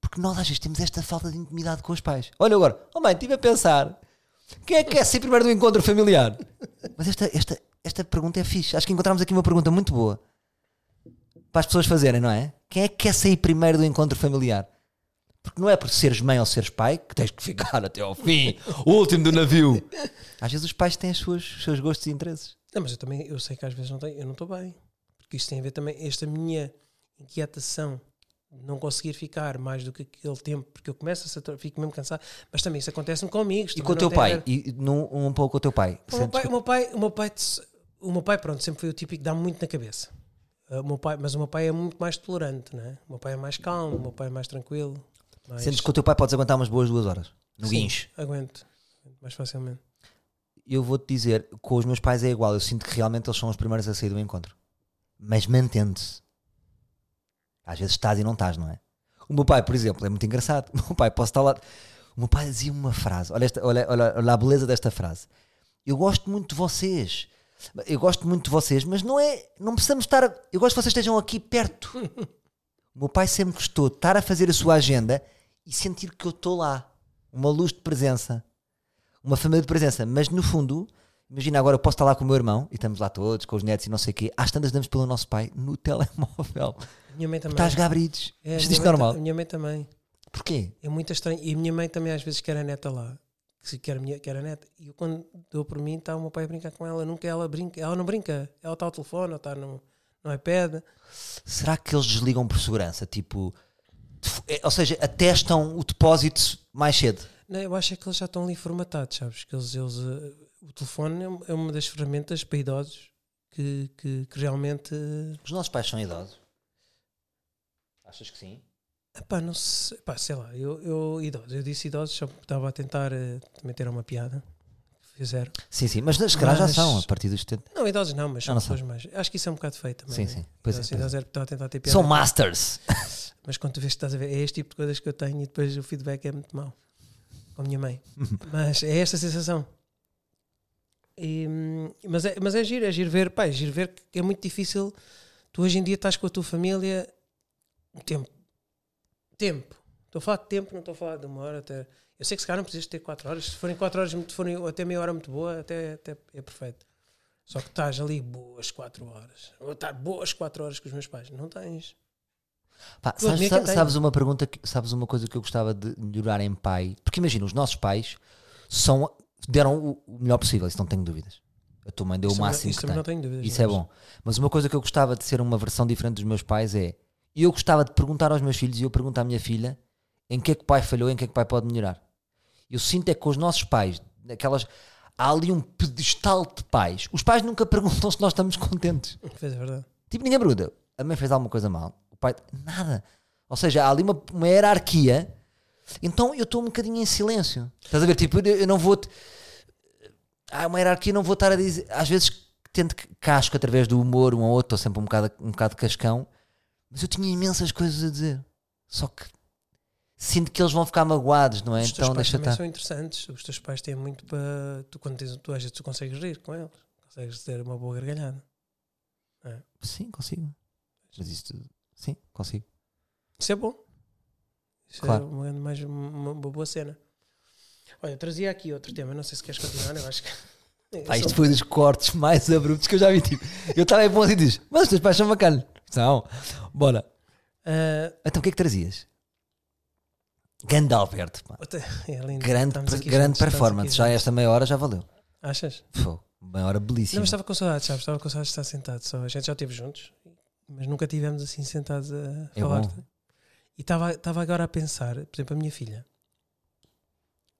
Porque nós às vezes temos esta falta de intimidade com os pais. Olha agora, oh mãe, estive a pensar. Quem é que quer ser primeiro do encontro familiar? Mas esta, esta, esta pergunta é fixe. Acho que encontramos aqui uma pergunta muito boa para as pessoas fazerem, não é? Quem é que quer sair primeiro do encontro familiar? Porque não é por seres mãe ou seres pai que tens que ficar até ao fim, o último do navio. Às vezes os pais têm os seus gostos e interesses. Não, mas eu também eu sei que às vezes não tenho, eu não estou bem. Porque isto tem a ver também, esta minha inquietação de não conseguir ficar mais do que aquele tempo, porque eu começo a saturar, fico mesmo cansado, mas também isso acontece-me com amigos. E com o teu pai? E num, um pouco com o teu pai? O meu pai, o meu pai, o meu pai, o meu pai, pronto, sempre foi o típico que dá muito na cabeça. Uh, O meu pai, mas o meu pai é muito mais tolerante, né? O meu pai é mais calmo, o meu pai é mais tranquilo. Mais... Sentes que o teu pai podes aguentar umas boas duas horas no Sim, guincho. Aguento, aguento mais facilmente. Eu vou-te dizer, com os meus pais é igual. Eu sinto que realmente eles são os primeiros a sair do encontro. Mas mantendo-se. Às vezes estás e não estás, não é? O meu pai, por exemplo, é muito engraçado. O meu pai, posso estar lá. O meu pai dizia uma frase. Olha, esta, olha, olha, olha a beleza desta frase. Eu gosto muito de vocês. Eu gosto muito de vocês, mas não é. Não precisamos estar. a- eu gosto que vocês estejam aqui perto. O meu pai sempre gostou de estar a fazer a sua agenda e sentir que eu estou lá. Uma luz de presença. Uma família de presença. Mas no fundo, imagina agora, eu posso estar lá com o meu irmão e estamos lá todos, com os netos e não sei o quê. Às tantas damos pelo nosso pai no telemóvel. Minha mãe também. Estás gabrides. É, a é normal. Minha mãe também. Porquê? É muito estranho. E a minha mãe também às vezes quer a neta lá. Que quer a, minha, quer a neta. E eu quando dou por mim, está o meu pai a brincar com ela. Nunca ela brinca. Ela não brinca. Ela está ao telefone, ou está no, no iPad. Será que eles desligam por segurança? Tipo, é, ou seja, atestam o depósito mais cedo. Não, eu acho é que eles já estão ali formatados, sabes? Que eles, eles, eh, o telefone é um- é uma das ferramentas para idosos que, que, que realmente. eh, Os nossos pais são idosos. Achas que sim? Epá, não sei, epá, sei lá, eu, eu, idosos, eu disse idosos, só estava a tentar também ter uma piada fizeram. Sim, sim. Mas se calhar já são, a partir dos 70. Não, idosos não, mas são Não, não pessoas mais. Acho que isso é um bocado feio também. Sim, né? sim. Pois é, Idosos, é. idosos estava a tentar ter piada. São masters. Mas quando tu vês que estás a ver, é este tipo de coisas que eu tenho e depois o feedback é muito mau. Com a minha mãe. mas é esta sensação. E, mas, é, mas é giro, é giro ver, pá, é giro ver que é muito difícil. Tu hoje em dia estás com a tua família um tempo. Tempo. Estou a falar de tempo, não estou a falar de uma hora até. Eu sei que se calhar não precisas ter 4 horas. Se forem 4 horas, se forem até meia hora muito boa, até, até é perfeito. Só que estás ali boas 4 horas. Vou estar boas 4 horas com os meus pais. Não tens. Pá, sabes, sabes uma pergunta, que- sabes uma coisa que eu gostava de melhorar em pai? Porque imagina, os nossos pais são, deram o, melhor possível, isso não tenho dúvidas. A tua mãe deu Isso o máximo isso que tem. não tenho dúvidas. Isso é bom. Mas uma coisa que eu gostava de ser uma versão diferente dos meus pais é eu gostava de perguntar aos meus filhos e eu pergunto à minha filha em que é que o pai falhou, em que é que o pai pode melhorar. Eu sinto é que com os nossos pais, naquelas, há ali um pedestal de pais. Os pais nunca perguntam se nós estamos contentes. É verdade. Tipo, ninguém pergunta. A mãe fez alguma coisa mal. O pai, nada. Ou seja, há ali uma, uma hierarquia. Então eu estou um bocadinho em silêncio. Estás a ver? Tipo, eu eu não vou. te- Há uma hierarquia, não vou estar a dizer. Às vezes tento casco através do humor um ao outro, estou sempre um bocado, um bocado cascão. Mas eu tinha imensas coisas a dizer. Só que sinto que eles vão ficar magoados, não é? Os teus Então pais deixa estar. são interessantes. Os teus pais têm muito para. Tu, quando tens tu, às vezes, tu consegues rir com eles. Consegues ter uma boa gargalhada. Sim, consigo. Mas isto, sim, consigo. Isso é bom. Isso Claro. é uma, mais uma, uma boa cena. Olha, eu trazia aqui outro tema. Não sei se queres continuar. Eu acho que. Pá, sou- isto foi dos cortes mais abruptos que eu já vi. Tipo, eu estava em bom e diz, mas os teus pais são bacanas. São. Bora. Ah, Então o que é que trazias? Grande Alberto. é lindo. Grande, aqui grande performance. aqui Já esta meia hora já valeu. Achas? Foi. Meia hora Não, belíssima. mas estava com saudades, sabes? Estava com saudades de estar sentado só. A gente já esteve juntos, mas nunca tivemos assim sentados a É falar. bom. E estava estava agora a pensar, por exemplo, a minha filha.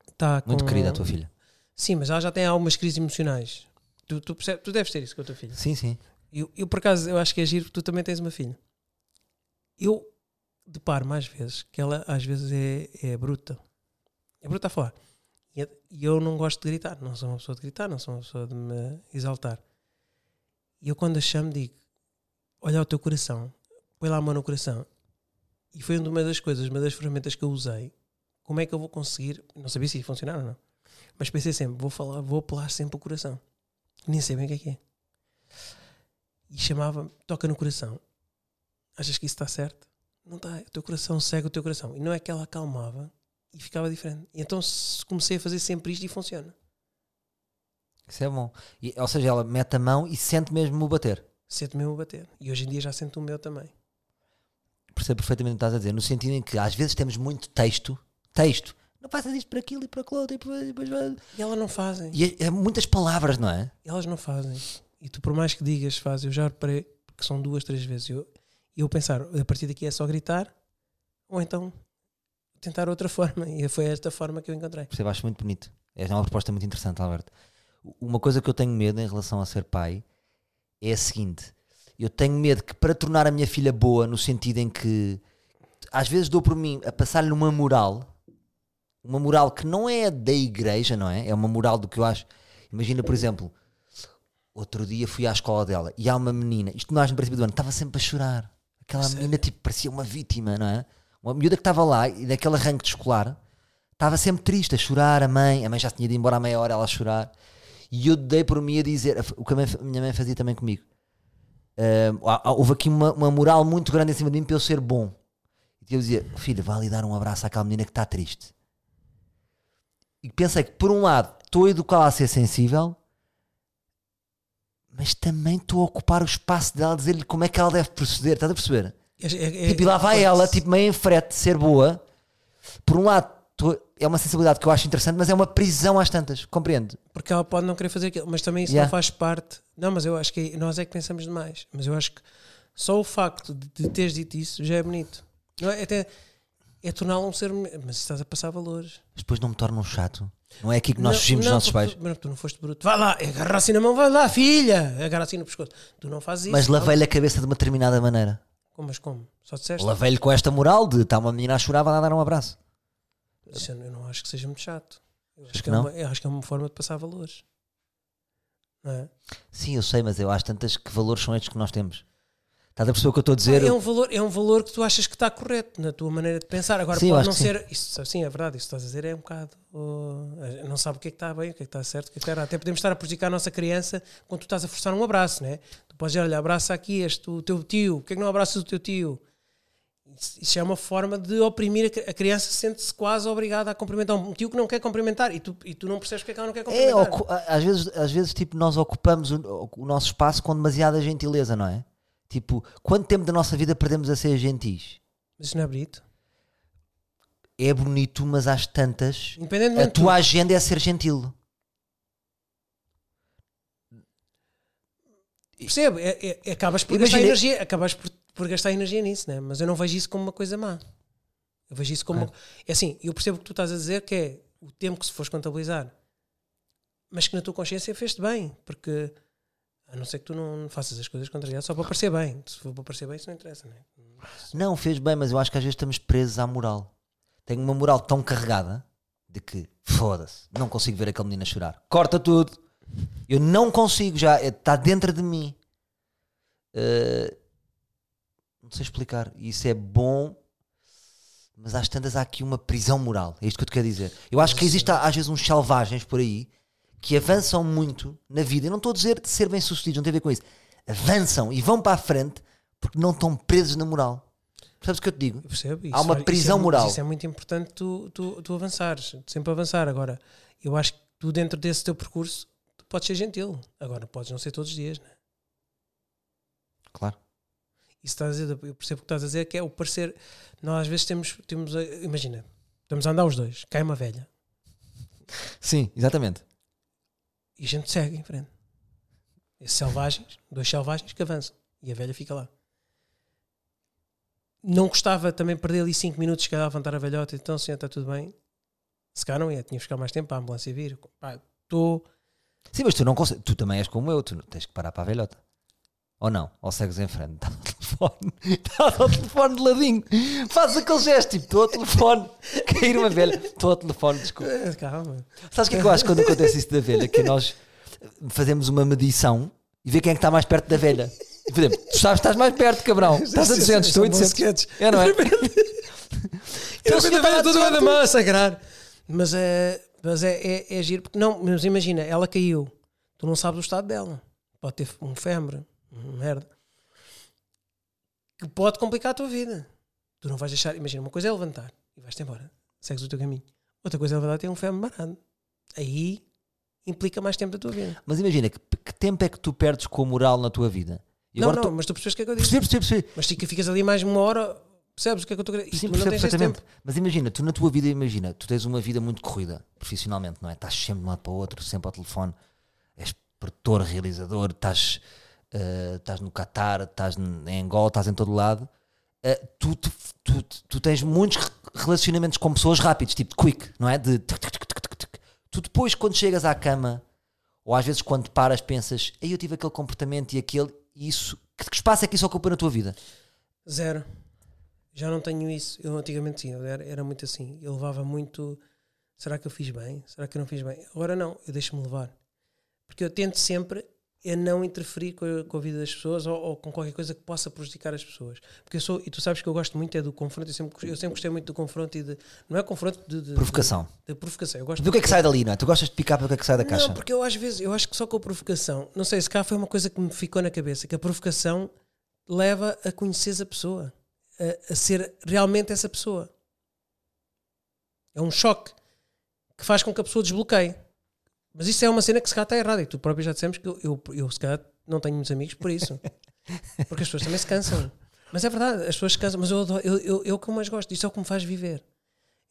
Está Muito com- querida a tua filha. Sim, mas ela já tem algumas crises emocionais. Tu, tu, percebes- tu deves ter isso com a tua filha. Sim, sim. Eu, eu, por acaso, eu acho que é giro porque tu também tens uma filha. Eu deparo mais vezes que ela às vezes é, é bruta. É bruta a falar. E é- E eu não gosto de gritar. Não sou uma pessoa de gritar, não sou uma pessoa de me exaltar. E eu quando a chamo digo, olha o teu coração. Põe lá a mão no coração. E foi uma das coisas, uma das ferramentas que eu usei. Como é que eu vou conseguir... Não sabia se ia funcionar ou não. Mas pensei sempre, vou falar, vou apelar sempre o coração. Nem sei bem o que é que é e chamava toca no coração. Achas que isso está certo? Não está. O teu coração segue o teu coração. E não é que ela acalmava e ficava diferente. E então comecei a fazer sempre isto e funciona. Isso é bom. E, ou seja, ela mete a mão e sente mesmo o bater. Sento mesmo a bater. E hoje em dia já sinto o meu também. Percebo perfeitamente o que estás a dizer. No sentido em que às vezes temos muito texto. Texto. Não faças isto para aquilo e para aquilo outro. E depois, E elas não fazem. e é, é muitas palavras, não é? Elas não fazem. E tu, por mais que digas, faz. Eu já reparei que são duas, três vezes. E eu, e eu pensar, a partir daqui é só gritar ou então tentar outra forma. E foi esta forma que eu encontrei. Percebo, acho muito bonito. É uma proposta muito interessante, Alberto. Uma coisa que eu tenho medo em relação a ser pai é a seguinte: eu tenho medo que para tornar a minha filha boa, no sentido em que às vezes dou por mim a passar-lhe uma moral, uma moral que não é da igreja, não é? É uma moral do que eu acho. Imagina, por exemplo, outro dia fui à escola dela e há uma menina, isto nós no princípio do ano, estava sempre a chorar. Aquela menina tipo parecia uma vítima, não é? Uma miúda que estava lá e naquele arranque de escolar estava sempre triste, a chorar, a mãe, a mãe já tinha ido embora à meia hora ela a chorar. E eu dei por mim a dizer, o que a, minha mãe fazia também comigo. Há- houve aqui uma, uma moral muito grande em cima de mim para eu ser bom. E eu dizia, filho, vá ali dar um abraço àquela menina que está triste. E pensei que, por um lado, estou a educá-la a ser sensível, mas também estou a ocupar o espaço dela, a dizer-lhe como é que ela deve proceder. Estás a perceber? É- é- é- Tipo, e lá vai é- ela, tipo, meio em frete, ser boa. Por um lado, é uma sensibilidade que eu acho interessante, mas é uma prisão às tantas, compreendo? Porque ela pode não querer fazer aquilo, mas também isso Yeah. não faz parte. Não, mas eu acho que nós é que pensamos demais. Mas eu acho que só o facto de, de teres dito isso já é bonito. Não é, até, é torná-lo um ser. Mas estás a passar valores. Mas depois não me torna um chato. Não é aqui que nós Não- fugimos dos não, nossos pais. Tu, tu não foste bruto. Vai lá, agarra assim na mão, vai lá, filha. Agarra assim no pescoço. Tu não fazes isso. Mas não. lavei-lhe a cabeça de uma determinada maneira. Como, mas como? Só disseste? Lavei-lhe com esta moral de estar uma menina a chorar, vai lá dar um abraço. Isso eu não acho que seja muito chato. Eu acho, que que é não? uma, eu acho que é uma forma de passar valores. Não é? Sim, eu sei, mas eu acho tantas que valores são estes que nós temos. Estás a perceber o que eu estou a dizer? É um, valor, é um valor que tu achas que está correto na tua maneira de pensar. Agora Sim, pode não ser. Isso, sim, é verdade. Isso que estás a dizer é um bocado. oh, não sabe o que é que está bem, o que é que está certo, o que é que está errado. Até podemos estar a prejudicar a nossa criança quando tu estás a forçar um abraço, né? Tu podes dizer, olha, abraça aqui este, o teu tio, por que é que não abraças o teu tio? Isso, é uma forma de oprimir a, cri- a criança, sente-se quase obrigada a cumprimentar um tio que não quer cumprimentar e tu, e tu não percebes porque é que ela não quer É, cumprimentar. a- às vezes, às vezes tipo, nós ocupamos o, o nosso espaço com demasiada gentileza, não é? Tipo, quanto tempo da nossa vida perdemos a ser gentis? Mas isso não é bonito. É bonito, mas às tantas, a tua agenda é ser gentil. Percebo, é, é- é- acabas por Imagina- gastar energia, acabas por, por gastar energia nisso, né? mas eu não vejo isso como uma coisa má. Eu vejo isso como. Ok. É assim, eu percebo o que tu estás a dizer, que é o tempo que se fores contabilizar, mas que na tua consciência fez-te bem, porque a não ser que tu não faças as coisas contrariadas só para parecer bem. Se for para parecer bem, isso não interessa, né? Não, fez bem, mas eu acho que às vezes estamos presos à moral. Tenho uma moral tão carregada de que, foda-se, não consigo ver aquele menino a chorar. Corta tudo. Eu não consigo já, está dentro de mim. Uh, não sei explicar. Isso é bom. mas às tantas há aqui uma prisão moral. É isto que eu te quero dizer. Eu acho que existe às vezes uns selvagens por aí que avançam muito na vida. Eu não estou a dizer de ser bem sucedidos, não tem a ver com isso. Avançam e vão para a frente porque não estão presos na moral. Percebes o que eu te digo? Eu percebo. Há uma isso é prisão mu- moral. Isso é muito importante tu, tu, tu avançares, sempre avançar. Agora, eu acho que tu, dentro desse teu percurso, tu podes ser gentil. Agora, podes não ser todos os dias, né? Claro. Isso estás a dizer, eu percebo o que estás a dizer, que é o parecer. Nós às vezes temos, temos imagina, estamos a andar os dois, cai uma velha Sim, exatamente. E a gente segue em frente. Esses selvagens, dois selvagens que avançam e a velha fica lá. Não gostava também perder ali 5 minutos, chegar a levantar a velhota, então senhor, está tudo bem. Se calhar não ia, tinha que ficar mais tempo para a ambulância vir. Estou. Sim, mas tu não consegues. Tu também és como eu, tu tens que parar para a velhota. Ou não? Ou segues em frente? Telefone, estás ao telefone de ladinho, fazes aquele gesto tipo, estou ao telefone, cair uma velha, estou ao telefone, desculpa. Eh, Calma. Sabes o que é que eu acho quando acontece isso da velha? Que é nós fazemos uma medição e ver quem é que está mais perto da velha. E, por exemplo, tu sabes que estás mais perto, cabrão. Estás a 200, estou a São bons 800. sketches. É, não é? Então, a velha toda a mão a sagrar. Mas, é, mas é, é, é giro, porque não, mas imagina, ela caiu, tu não sabes o estado dela. Pode ter um um merda, que pode complicar a tua vida. Tu não vais deixar, imagina, uma coisa é levantar e vais-te embora, segues o teu caminho. Outra coisa é levantar e ter um fembre marado. Aí implica mais tempo da tua vida. Mas imagina, que, que tempo é que tu perdes com a moral na tua vida? E não, não, tu- mas tu percebes o que é que eu disse. Percebi, percebi, percebi. Mas fica, ficas ali mais uma hora, percebes o que é que eu estou a querer? Sim, percebo perfeitamente. Mas imagina, tu na tua vida, imagina, tu tens uma vida muito corrida, profissionalmente, não é? Estás sempre de um lado para o outro, sempre ao telefone, és produtor, realizador, estás, eh, estás no Qatar, estás em Angola, estás em todo lado. Eh, tu, tu, tu, tu tens muitos re- relacionamentos com pessoas rápidos, tipo de quick, não é? De. Tu depois, quando chegas à cama, ou às vezes quando paras, pensas, aí eu tive aquele comportamento e aquele, e isso, que, que espaço é que isso ocupa na tua vida? Zero. Já não tenho isso. Eu antigamente sim, era, era muito assim. Eu levava muito. Será que eu fiz bem? Será que eu não fiz bem? Agora não, eu deixo-me levar. Porque eu tento sempre é não interferir com a, com a vida das pessoas ou, ou com qualquer coisa que possa prejudicar as pessoas. Porque eu sou, e tu sabes que eu gosto muito é do confronto, eu sempre, eu sempre gostei muito do confronto e de. Não é confronto de. de Provocação. De, de provocação. Eu gosto Do que é que sai dali, não é? Tu gostas de picar pelo que é que sai da caixa? não, porque eu às vezes, eu acho que só com a provocação, não sei, se cá foi uma coisa que me ficou na cabeça, que a provocação leva a conheceres a pessoa, a, a ser realmente essa pessoa. É um choque que faz com que a pessoa desbloqueie. Mas isso é uma cena que se calhar está errada. E tu próprio já dissemos que eu, eu, eu se calhar não tenho muitos amigos por isso. Porque as pessoas também se cansam. Mas é verdade, as pessoas se cansam. Mas eu, adoro- eu, eu, eu que mais gosto. Isso é o que me faz viver.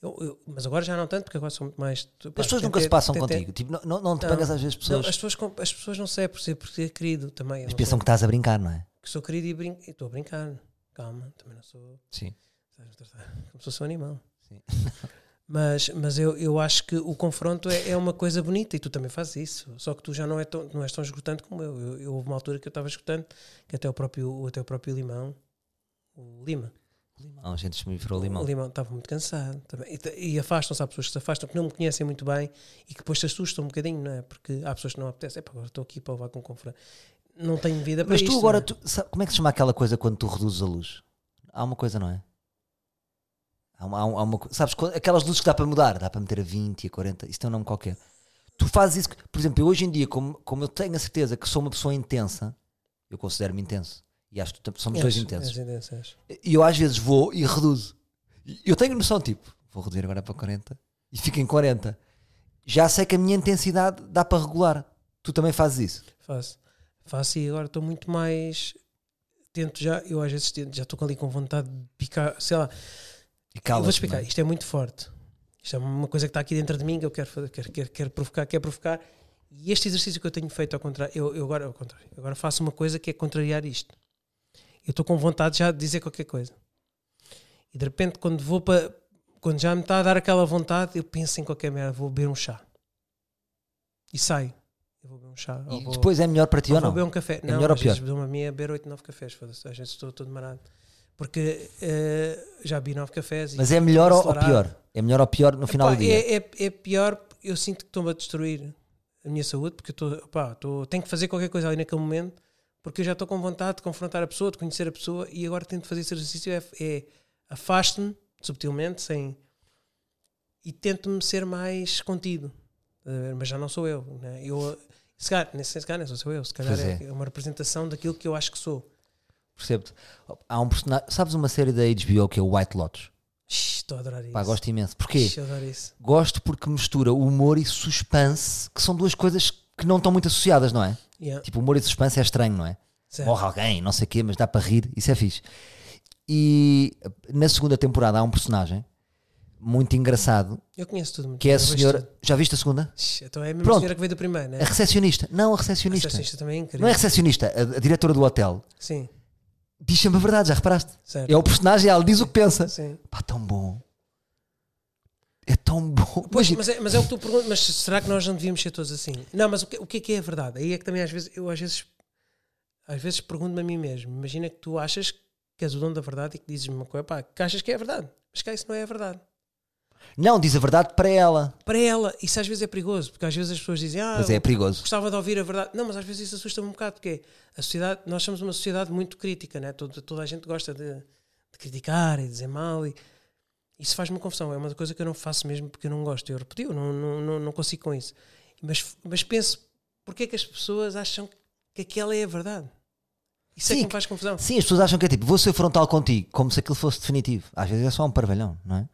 Eu- eu- mas agora já não tanto, porque agora sou muito mais. As pessoas nunca se passam contigo. Tipo, não, não, não te Não. pagas às vezes não, pessoas. as, pessoas, as pessoas não sei por ser, por ser querido também. Mas não pensam sou- que estás a brincar, não é? que sou querido e Estou a brincar. Calma, também não sou. Sim. Como se fosse um animal. Sim. Mas, mas eu, eu acho que o confronto é, é uma coisa bonita e tu também fazes isso. Só que tu já não, é tão, não és tão esgotante como eu. eu. eu. Houve uma altura que eu estava esgotante, que até o próprio, até o próprio Limão, o Lima, Não, a gente desmigrou o limão. o Limão estava muito cansado também. E, e afastam-se, há pessoas que se afastam, que não me conhecem muito bem e que depois se assustam um bocadinho, não é? Porque há pessoas que não apetecem. Agora estou aqui para levar com confronto. Não tenho vida para Mas isto. tu agora, é? tu, sabe- como é que se chama aquela coisa quando tu reduzes a luz? Há uma coisa, não é? Há uma, há um- uma sabes, aquelas luzes que dá para mudar, dá para meter a 20 e a 40, isso tem um nome qualquer. Tu fazes isso, por exemplo, eu hoje em dia, como, como eu tenho a certeza que sou uma pessoa intensa, eu considero-me intenso. E acho que somos dois intensos. E eu às vezes vou e reduzo. Eu tenho noção, tipo, vou reduzir agora para 40 e fico em 40. Já sei que a minha intensidade dá para regular. Tu também fazes isso. Faço. Faço e agora estou muito mais. Tento já, eu às vezes tento, já estou ali com vontade de picar, sei lá. E vou explicar, isto é muito forte. Isto é uma coisa que está aqui dentro de mim que eu quero fazer, quero, quero, quero provocar, quero provocar. E este exercício que eu tenho feito ao contrário, eu, eu agora ao contrário, agora faço uma coisa que é contrariar isto. Eu estou com vontade já de dizer qualquer coisa. E de repente, quando vou para. Quando já me está a dar aquela vontade, eu penso em qualquer merda, vou beber um chá. E saio. Eu vou beber um chá. E vou- depois é melhor para ti ou ou vou não? beber um café. não, melhor ou vezes pior? dou-me a minha beber 8, 9 cafés. Às vezes estou todo marado. Porque eh, já bebi 9 cafés. e Mas é melhor ou, pior? É melhor ou pior no final Pá, do dia? É, é, é pior, eu sinto que estou-me a destruir a minha saúde, porque eu estou, tenho que fazer qualquer coisa ali naquele momento, porque eu já estou com vontade de confrontar a pessoa, de conhecer a pessoa, e agora tento fazer esse exercício, é, é afaste-me subtilmente, sem. E tento-me ser mais contido. Ver? Mas já não sou eu. Né? eu se calhar, nesse se calhar, não sou eu. Se calhar é. é. uma representação daquilo que eu acho que sou. Percebo-te. Há um personagem. Sabes uma série da HBO que é o White Lotus? Estou a adorar isso. Pá, gosto imenso. Porquê? Ixi, adoro isso. Gosto porque mistura humor e suspense, que são duas coisas que não estão muito associadas, não é? Yeah. Tipo, humor e suspense é estranho, não é? Certo. Morre alguém, não sei o quê, mas dá para rir, isso é fixe. E na segunda temporada há um personagem muito engraçado Eu conheço tudo. muito que é a senhora. Já viste a segunda? Então é a mesma Pronto. senhora que veio do primeiro, né? A recepcionista. Não, a A recepcionista. recepcionista também é incrível. Não é a recepcionista, a, a diretora do hotel. Sim, Diz sempre a verdade, já reparaste? certo. É o personagem, ela diz o que pensa. Sim. Pá, tão bom. É tão bom. Pois, mas é, mas é o que tu perguntas, mas será que nós não devíamos ser todos assim? Não, mas o que, o que é que é a verdade? Aí é que também às vezes, eu às vezes, às vezes pergunto-me a mim mesmo, imagina que tu achas que és o dono da verdade e que dizes-me uma coisa, pá, que achas que é a verdade, mas que isso não é a verdade. Não, diz a verdade para ela. Para ela, isso às vezes é perigoso, porque às vezes as pessoas dizem, ah, Mas é perigoso. gostava de ouvir a verdade. Não, mas às vezes isso assusta-me um bocado, porque a sociedade, nós somos uma sociedade muito crítica, né? toda, toda a gente gosta de, de criticar e dizer mal, e isso faz-me confusão. É uma coisa que eu não faço mesmo porque eu não gosto. Eu repeti, eu não, não, não, não consigo com isso. Mas, mas penso, porque é que as pessoas acham que aquela é a verdade? Isso é que me faz confusão. Sim, as pessoas acham que é tipo, vou ser frontal contigo, como se aquilo fosse definitivo. Às vezes é só um parvalhão, não é?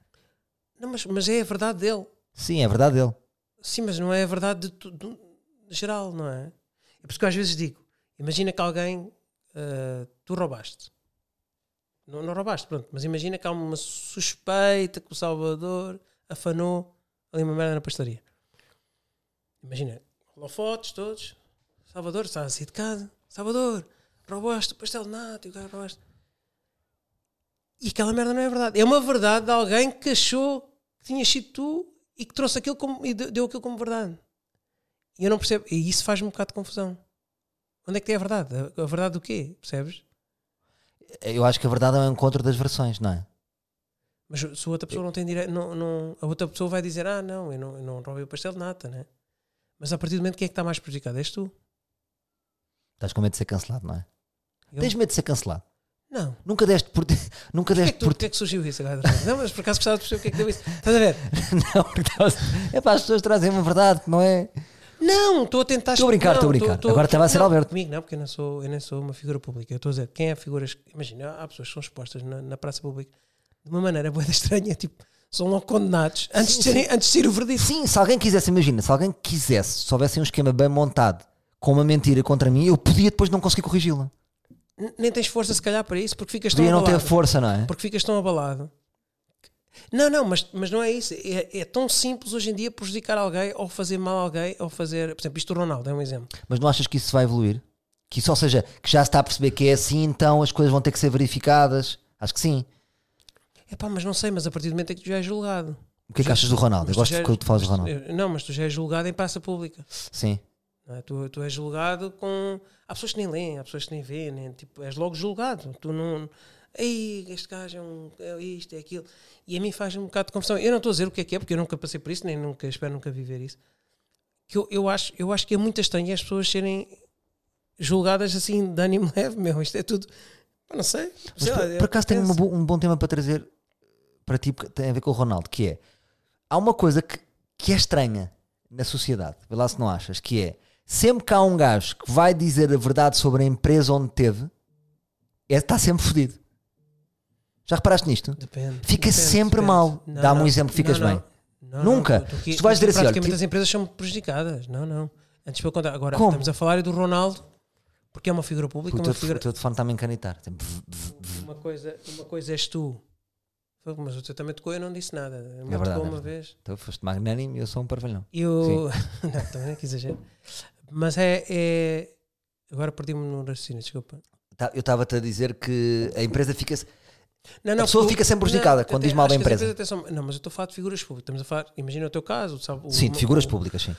Não, mas, mas é a verdade dele. Sim, é a verdade dele. Sim, mas não é a verdade de tudo geral, não é? É por isso que eu às vezes digo: imagina que alguém ah, tu roubaste. Não, não roubaste, pronto, mas imagina que há uma suspeita que o Salvador afanou ali uma merda na pastelaria. Imagina, holofotes todos. Salvador, está a sair de casa. Salvador, roubaste o pastel de nata e o cara roubaste. E aquela merda não é verdade. É uma verdade de alguém que achou que tinha sido tu e que trouxe aquilo como, e de- deu aquilo como verdade. E eu não percebo. E isso faz-me um bocado de confusão. Onde é que tem a verdade? A, a verdade do quê? Percebes? Eu acho que a verdade é um encontro das versões, não é? Mas se a outra pessoa não tem direito, não, não, a outra pessoa vai dizer: Ah, não, eu não, eu não roubei o pastel de nata, né? Mas a partir do momento, quem é que está mais prejudicado? És tu. Estás com medo de ser cancelado, não é? Eu? Tens medo de ser cancelado. Não. Nunca deste por. Nunca é, deste que tu, por. porquê é que surgiu isso agora? Não, mas por acaso gostava de perceber o que é que deu isso. Estás a ver? Não, porque é para as pessoas trazem uma verdade, não é? Não, estou a tentar. Estou a brincar, estou a brincar. Agora estava a ser não, Alberto. Comigo não, porque eu não sou, eu nem sou uma figura pública. Eu estou a dizer, quem é figuras. Imagina, há pessoas que são expostas na, na praça pública de uma maneira boa estranha, tipo, são logo condenados antes, Sim, de, serem, antes de ser o verdito. Sim, se alguém quisesse, imagina, se alguém quisesse, se houvesse um esquema bem montado com uma mentira contra mim, eu podia depois não conseguir corrigi-la. Nem tens força, se calhar, para isso, porque ficas tão Podia não ter abalado. força, não é? Porque ficas tão abalado. Não, não, mas, mas não é isso. É, é tão simples hoje em dia prejudicar alguém ou fazer mal a alguém ou fazer. Por exemplo, isto do Ronaldo é um exemplo. Mas não achas que isso vai evoluir? Que isso, ou seja, que já se está a perceber que é assim, então as coisas vão ter que ser verificadas? Acho que sim. É pá, mas não sei, mas a partir do momento em que tu já és julgado. O que é que achas do Ronaldo? Eu gosto já- quando tu falas do Ronaldo. Não, mas tu já és julgado em praça pública. Sim. É? Tu, tu és julgado com. Há pessoas que nem leem, há pessoas que nem veem, nem, tipo, és logo julgado. Tu não. Ei, este gajo é, um, é isto, é aquilo. E a mim faz um bocado de confusão. Eu não estou a dizer o que é que é, porque eu nunca passei por isso, nem nunca espero nunca viver isso. Que eu, eu, acho, eu acho que é muito estranho as pessoas serem julgadas assim de ânimo leve, meu. Isto é tudo. Não sei. Mas sei lá, por, por acaso tenho bo- um bom tema para trazer para ti, porque tem a ver com o Ronaldo, que é há uma coisa que, que é estranha na sociedade, vê lá se não achas, que é sempre que há um gajo que vai dizer a verdade sobre a empresa onde teve, é, está sempre fodido. Já reparaste nisto? Depende. Fica depende, sempre depende. mal. Dá-me um exemplo que ficas não, bem. não. Nunca. não, tu- tu tu vais tu dizer assim, olha, praticamente tipo- as empresas são prejudicadas. Não, não. Antes pelo contrário. Agora Como? estamos a falar é do Ronaldo, porque é uma figura pública, O uma teu, figura. o teu telefone está-me a encanitar. Uma coisa, uma coisa és tu. Mas o teu também tocou, eu não disse nada. Me É verdade, tocou é uma vez. Então foste magnânimo e eu sou um parvalhão. Eu. não, também não que exagero. Mas é. é... Agora perdi-me no raciocínio, desculpa. Tá, Eu estava-te a dizer que a empresa fica. Não, A pessoa porque- fica sempre prejudicada quando diz mal da empresa. Não, mas eu estou a falar de figuras públicas. Estamos a falar, imagina o teu caso. Sabe, o- Sim, de figuras o- públicas, sim.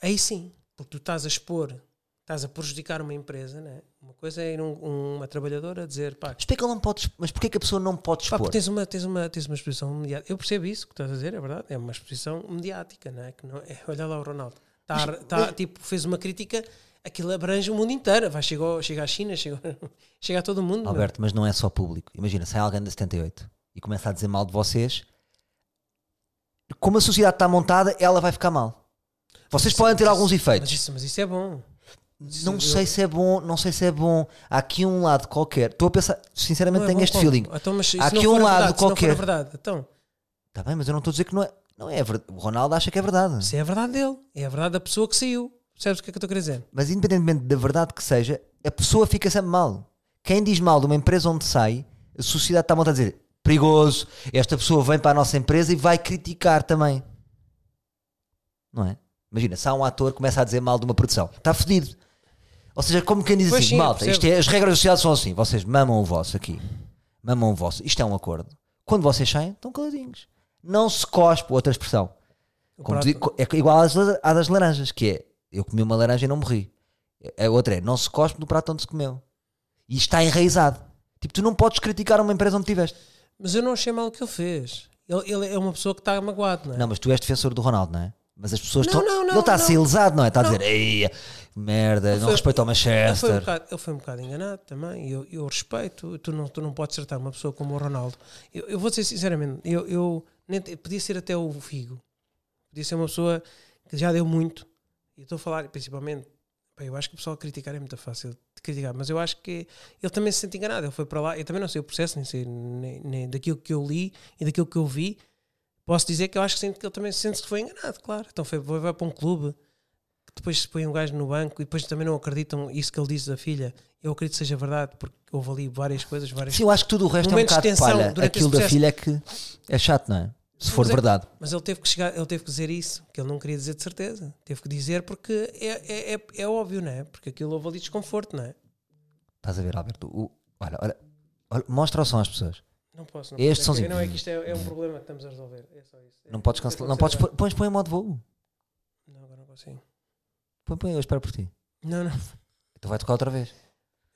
Aí sim, porque tu estás a expor, estás a prejudicar uma empresa, né? Uma coisa é ir um- uma trabalhadora dizer, pá, Mas porquê que ele não pode, mas porquê que a pessoa não pode pá expor? porque tens uma, tens, uma, tens uma exposição mediática. Eu percebo isso que estás a dizer, é verdade. É uma exposição mediática, não é? Que não é olha lá o Ronaldo. Tá, Mas- tá, mas- tipo, fez uma crítica, aquilo abrange o mundo inteiro. Vai, chegou, chega à China, chega, chega a todo mundo. meu. Alberto, mas não é só público. Imagina, sai alguém da 78 e começa a dizer mal de vocês, como a sociedade está montada, ela vai ficar mal. Vocês podem ter alguns efeitos. Mas isso, mas isso é bom. Não eu- sei se é bom, não sei se é bom. Há aqui um lado qualquer. Estou a pensar, sinceramente, é tenho este como? feeling. Então, mas Há aqui um lado verdade, qualquer. verdade, então, Está bem, mas eu não estou a dizer que não é. Não é verdade. O Ronaldo acha que é verdade. isso é a verdade dele. É a verdade da pessoa que saiu. Percebes o que é que eu estou a querer dizer? Mas independentemente da verdade que seja, a pessoa fica sempre mal. Quem diz mal de uma empresa onde sai, a sociedade está a a dizer perigoso, esta pessoa vem para a nossa empresa e vai criticar também. Não é? Imagina, se há um ator que começa a dizer mal de uma produção, está fodido. Ou seja, como quem diz Pois assim, sim, malta, isto é, as regras da sociedade são assim, vocês mamam o vosso aqui, mamam o vosso, isto é um acordo. Quando vocês saem, estão caladinhos. Não se cospe, outra expressão. É igual às, la- à das laranjas, que é eu comi uma laranja e não morri. A outra é não se cospe no prato onde se comeu. E está enraizado. Tipo, tu não podes criticar uma empresa onde estiveste. Mas eu não achei mal o que ele fez. Ele, ele é uma pessoa que está magoado, não é? Não, mas tu és defensor do Ronaldo, não é? Mas as pessoas Não, estão. não, não, ele está a ser não. lesado, não é? Está a dizer, ei, merda, não foi- respeita o Ele foi, um Manchester. bocado, ele foi um bocado enganado também. Eu, eu respeito. Tu não, tu não podes tratar uma pessoa como o Ronaldo. Eu, eu vou dizer sinceramente, eu, eu nem podia ser até o Figo. Podia ser uma pessoa que já deu muito. E estou a falar principalmente. pá, eu acho que o pessoal criticar é muito fácil de criticar, mas eu acho que ele também se sente enganado. Ele foi para lá. Eu também não sei o processo, nem sei nem, nem daquilo que eu li e daquilo que eu vi. Posso dizer que eu acho que, sinto que ele também se sente que foi enganado, claro. Então foi, vai, para um clube que depois se põe um gajo no banco e depois também não acreditam isso que ele diz da filha. Eu acredito que seja verdade, porque houve ali várias coisas, várias Sim, eu acho que tudo o resto é um bocado palha. Aquilo da filha é que é chato, não é? Se for Mas é- verdade. Mas ele teve que chegar, ele teve que dizer isso, que ele não queria dizer de certeza. Teve que dizer porque é, é, é, é óbvio, não é? Porque aquilo houve ali desconforto, não é? Estás a ver, Alberto? O- olha, olha, olha, mostra o som às pessoas. Não posso, não Este posso. É, somzinho. não é que isto é, é um problema que estamos a resolver. É só isso. É- Não podes é cancelar. Não podes pôr. Pões, põe em modo voo. Não, agora não consigo. Põe, põe, eu espero por ti. Não, não. Então vai tocar outra vez.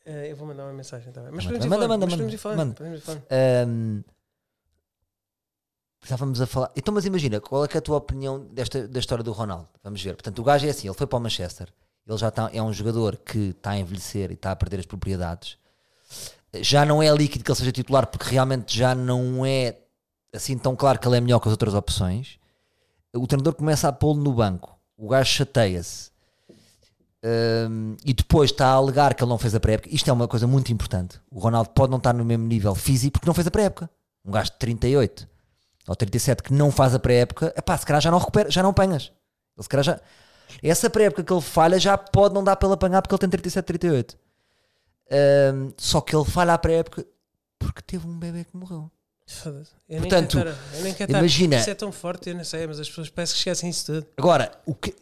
Eh, eu vou mandar uma mensagem também. Mas Manda, podemos ir manda, falando. manda, mas manda, podemos ir falando. manda. Podemos ir falando. Estávamos a falar. Então, mas imagina, qual é, é a tua opinião desta, da história do Ronaldo? Vamos ver. Portanto, o gajo é assim: ele foi para o Manchester, ele já está, é um jogador que está a envelhecer e está a perder as propriedades. Já não é líquido que ele seja titular, porque realmente já não é assim tão claro que ele é melhor que as outras opções. O treinador começa a pô-lo no banco, o gajo chateia-se. Ahm, e depois está a alegar que ele não fez a pré-época. Isto é uma coisa muito importante. O Ronaldo pode não estar no mesmo nível físico porque não fez a pré-época. Um gajo de 38 ou 37 que não faz a pré-época, epá, se calhar já não recupera, já não apanhas. Ele se calhar já. Essa pré-época que ele falha já pode não dar para ele apanhar porque ele tem 37, 38. Ahm, só que ele falha a pré-época porque teve um bebê que morreu. Eu Portanto, nem estar, eu nem quero imagina- Estar, isso é tão forte, eu não sei, mas as pessoas parecem que esquecem isso tudo. Agora, o que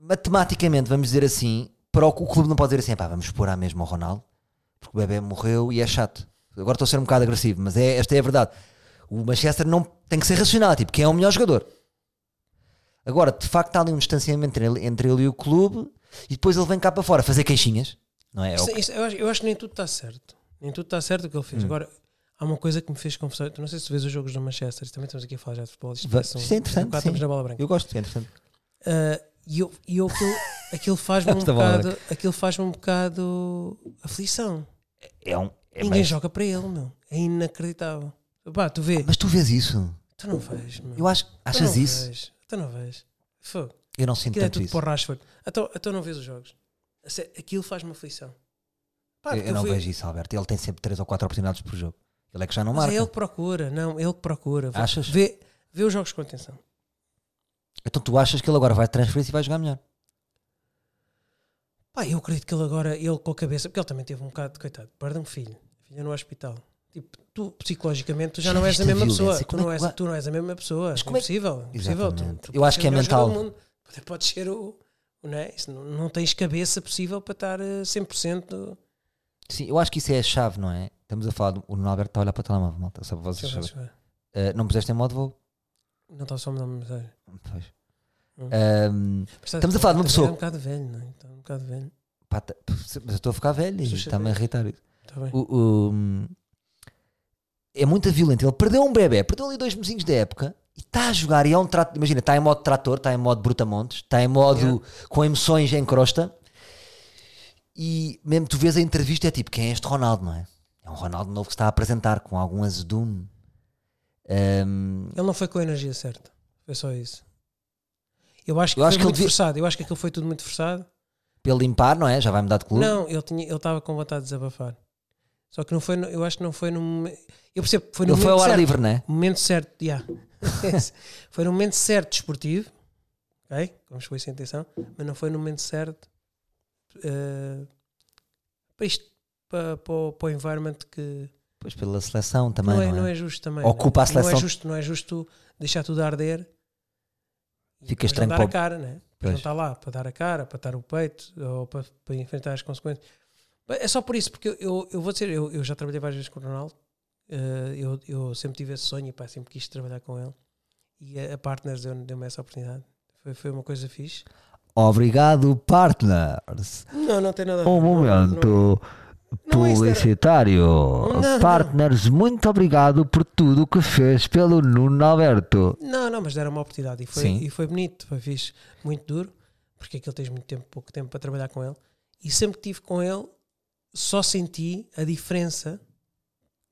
matematicamente, vamos dizer assim, para o, o clube não pode dizer assim, pá, vamos pôr à mesma ao Ronaldo, porque o bebê morreu e é chato. Agora estou a ser um bocado agressivo, mas é, esta é a verdade. O Manchester não tem que ser racional, tipo, quem é o melhor jogador? Agora, de facto, há ali um distanciamento entre ele, entre ele e o clube, e depois ele vem cá para fora fazer queixinhas, não é? É o Isto- que- isto- eu, acho, eu acho que nem tudo está certo. Nem tudo está certo o que ele Hum. fez. Agora, há uma coisa que me fez confusão. Tu não sei se tu vês os jogos do Manchester, também estamos aqui a falar já de futebol. Isto, é interessante, um estamos na bola branca. Eu gosto, é interessante. Ah, e eu, e eu aquilo, aquilo faz-me um bocado. Aquilo faz-me um bocado aflição. É um, é Ninguém mais- joga para ele, meu. É inacreditável. Pá, tu vê. Mas tu vês isso? Tu não vês, meu. Eu acho, Tu achas não isso? Vês. Tu não vês. Fogo. Eu não sinto Aquilo é tanto tudo isso. para o Rashford. Então, então não vês os jogos. Aquilo faz-me aflição. Pá, Eu, eu não vejo isso, Alberto. Ele tem sempre 3 ou 4 oportunidades por jogo. Ele é que já não Mas marca. é ele que procura, não, ele que procura. Vê- Achas? Vê, vê os jogos com atenção. Então tu achas que ele agora vai transferir e vai jogar melhor? Pá, eu acredito que ele agora, ele com a cabeça, porque ele também teve um bocado, coitado, perde um filho, filho no hospital. Tipo, tu psicologicamente tu já, Já não és a a mesma violência? pessoa. Tu é não, que és, tu não és a mesma pessoa. Mas é como é- impossível. impossível. Tu- tu Eu acho que é mental. podes ser o. Não, é? Isso não, não tens cabeça possível para estar eh, 100%. Sim, eu acho que isso é a chave, não é? Estamos a falar, do, o Nuno Alberto está a olhar para o telemóvel, malta, só para vocês saberem. Uh, não puseste em modo voo? Não está só a mensagem. Pois. Hum. Um, Estamos a falar de uma pessoa- É um bocado velho, não é? Está um bocado velho. pá, tá- mas eu estou a ficar velho e está-me a irritar isso. Está bem. O- o- é muito violento. Ele perdeu um bebê, perdeu ali dois mesinhos da época e está a jogar. E é um trato, imagina, está em modo trator, está em modo brutamontes, está em modo Yeah. com emoções em crosta. E mesmo tu vês a entrevista, é tipo, quem é este Ronaldo, não é? É um Ronaldo novo que se está a apresentar com algum azedume. Ahm, Ele não foi com a energia certa. Foi só isso. Eu acho que Eu foi acho que muito devia- forçado. Eu acho que aquilo foi tudo muito forçado. pelo limpar, não é? Já vai mudar de clube. Não, ele estava com vontade de desabafar. Só que não foi, eu acho que não foi no momento. Eu percebo que foi no foi momento ao ar certo. livre, não é? Momento certo, yeah. foi no momento certo desportivo, ok? Vamos foi a intenção, mas não foi no momento certo eh, para isto, para, para, o- para o environment que Pois pela seleção também. não, é, não é? não é justo também. Ocupa não, a seleção- Não é justo, não é justo deixar tudo arder. Fica estranho não dar para a cara, né? Pois. Não está lá para dar a cara, para dar o peito ou para, para enfrentar as consequências. É só por isso, porque eu, eu, vou dizer, eu, eu já trabalhei várias vezes com o Ronaldo, eh, eu, eu sempre tive esse sonho e pá, sempre quis trabalhar com ele. E a, a Partners deu- deu-me essa oportunidade. Foi, foi uma coisa fixe. Obrigado, partners. Não, não tem nada a ver. Um momento não- não é publicitário. não. Partners, muito obrigado por tudo que fez pelo Nuno Alberto. Não, não, mas deram uma oportunidade e foi, Sim. e foi bonito, foi fixe, muito duro, porque aquilo tens muito tempo, pouco tempo para trabalhar com ele. E sempre que estive com ele, só senti a diferença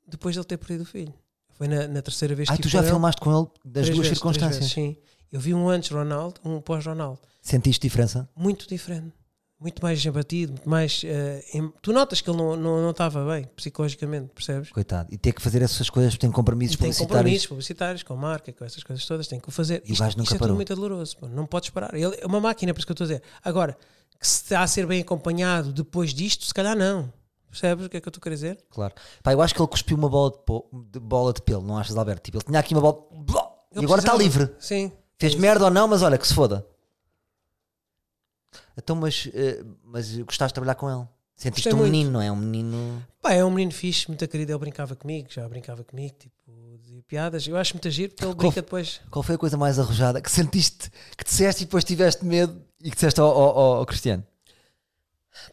depois de ele ter perdido o filho. Foi na, na terceira vez que Ah, estive tu já filmaste com ele das duas vezes, circunstâncias. vezes, sim. Eu vi um antes Ronaldo, um pós-Ronaldo. Sentiste diferença? Muito diferente. Muito mais abatido, muito mais. eh, em- tu notas que ele não, não, não estava bem psicologicamente, percebes? Coitado. E ter que fazer essas coisas, tem compromissos E tem publicitários. compromissos publicitários com a marca, com essas coisas todas, tem que o fazer. E Isto, gajo nunca isto é parou. muito doloroso, pô, não podes parar. Ele é uma máquina, é por isso que eu estou a dizer. Agora, que se está a ser bem acompanhado depois disto, se calhar não. Percebes o que é que eu estou a querer dizer? Claro. Pá, eu acho que ele cuspiu uma bola de, po- de bola de pelo, não achas, Alberto? Tipo, ele tinha aqui uma bola. E Ele agora está livre. Sim. Fez merda ou não, mas olha, que se foda. Então, mas, eh, mas gostaste de trabalhar com ele? Sentiste Gostei um muito. menino, não é? Um menino. Pá, é um menino fixe, muito querido. Ele brincava comigo, já brincava comigo, tipo, dizia piadas. Eu acho muito giro porque ele brinca depois. Qual foi a coisa mais arrojada que sentiste, que disseste e depois tiveste medo e que disseste ao, ao- ao- ao Cristiano?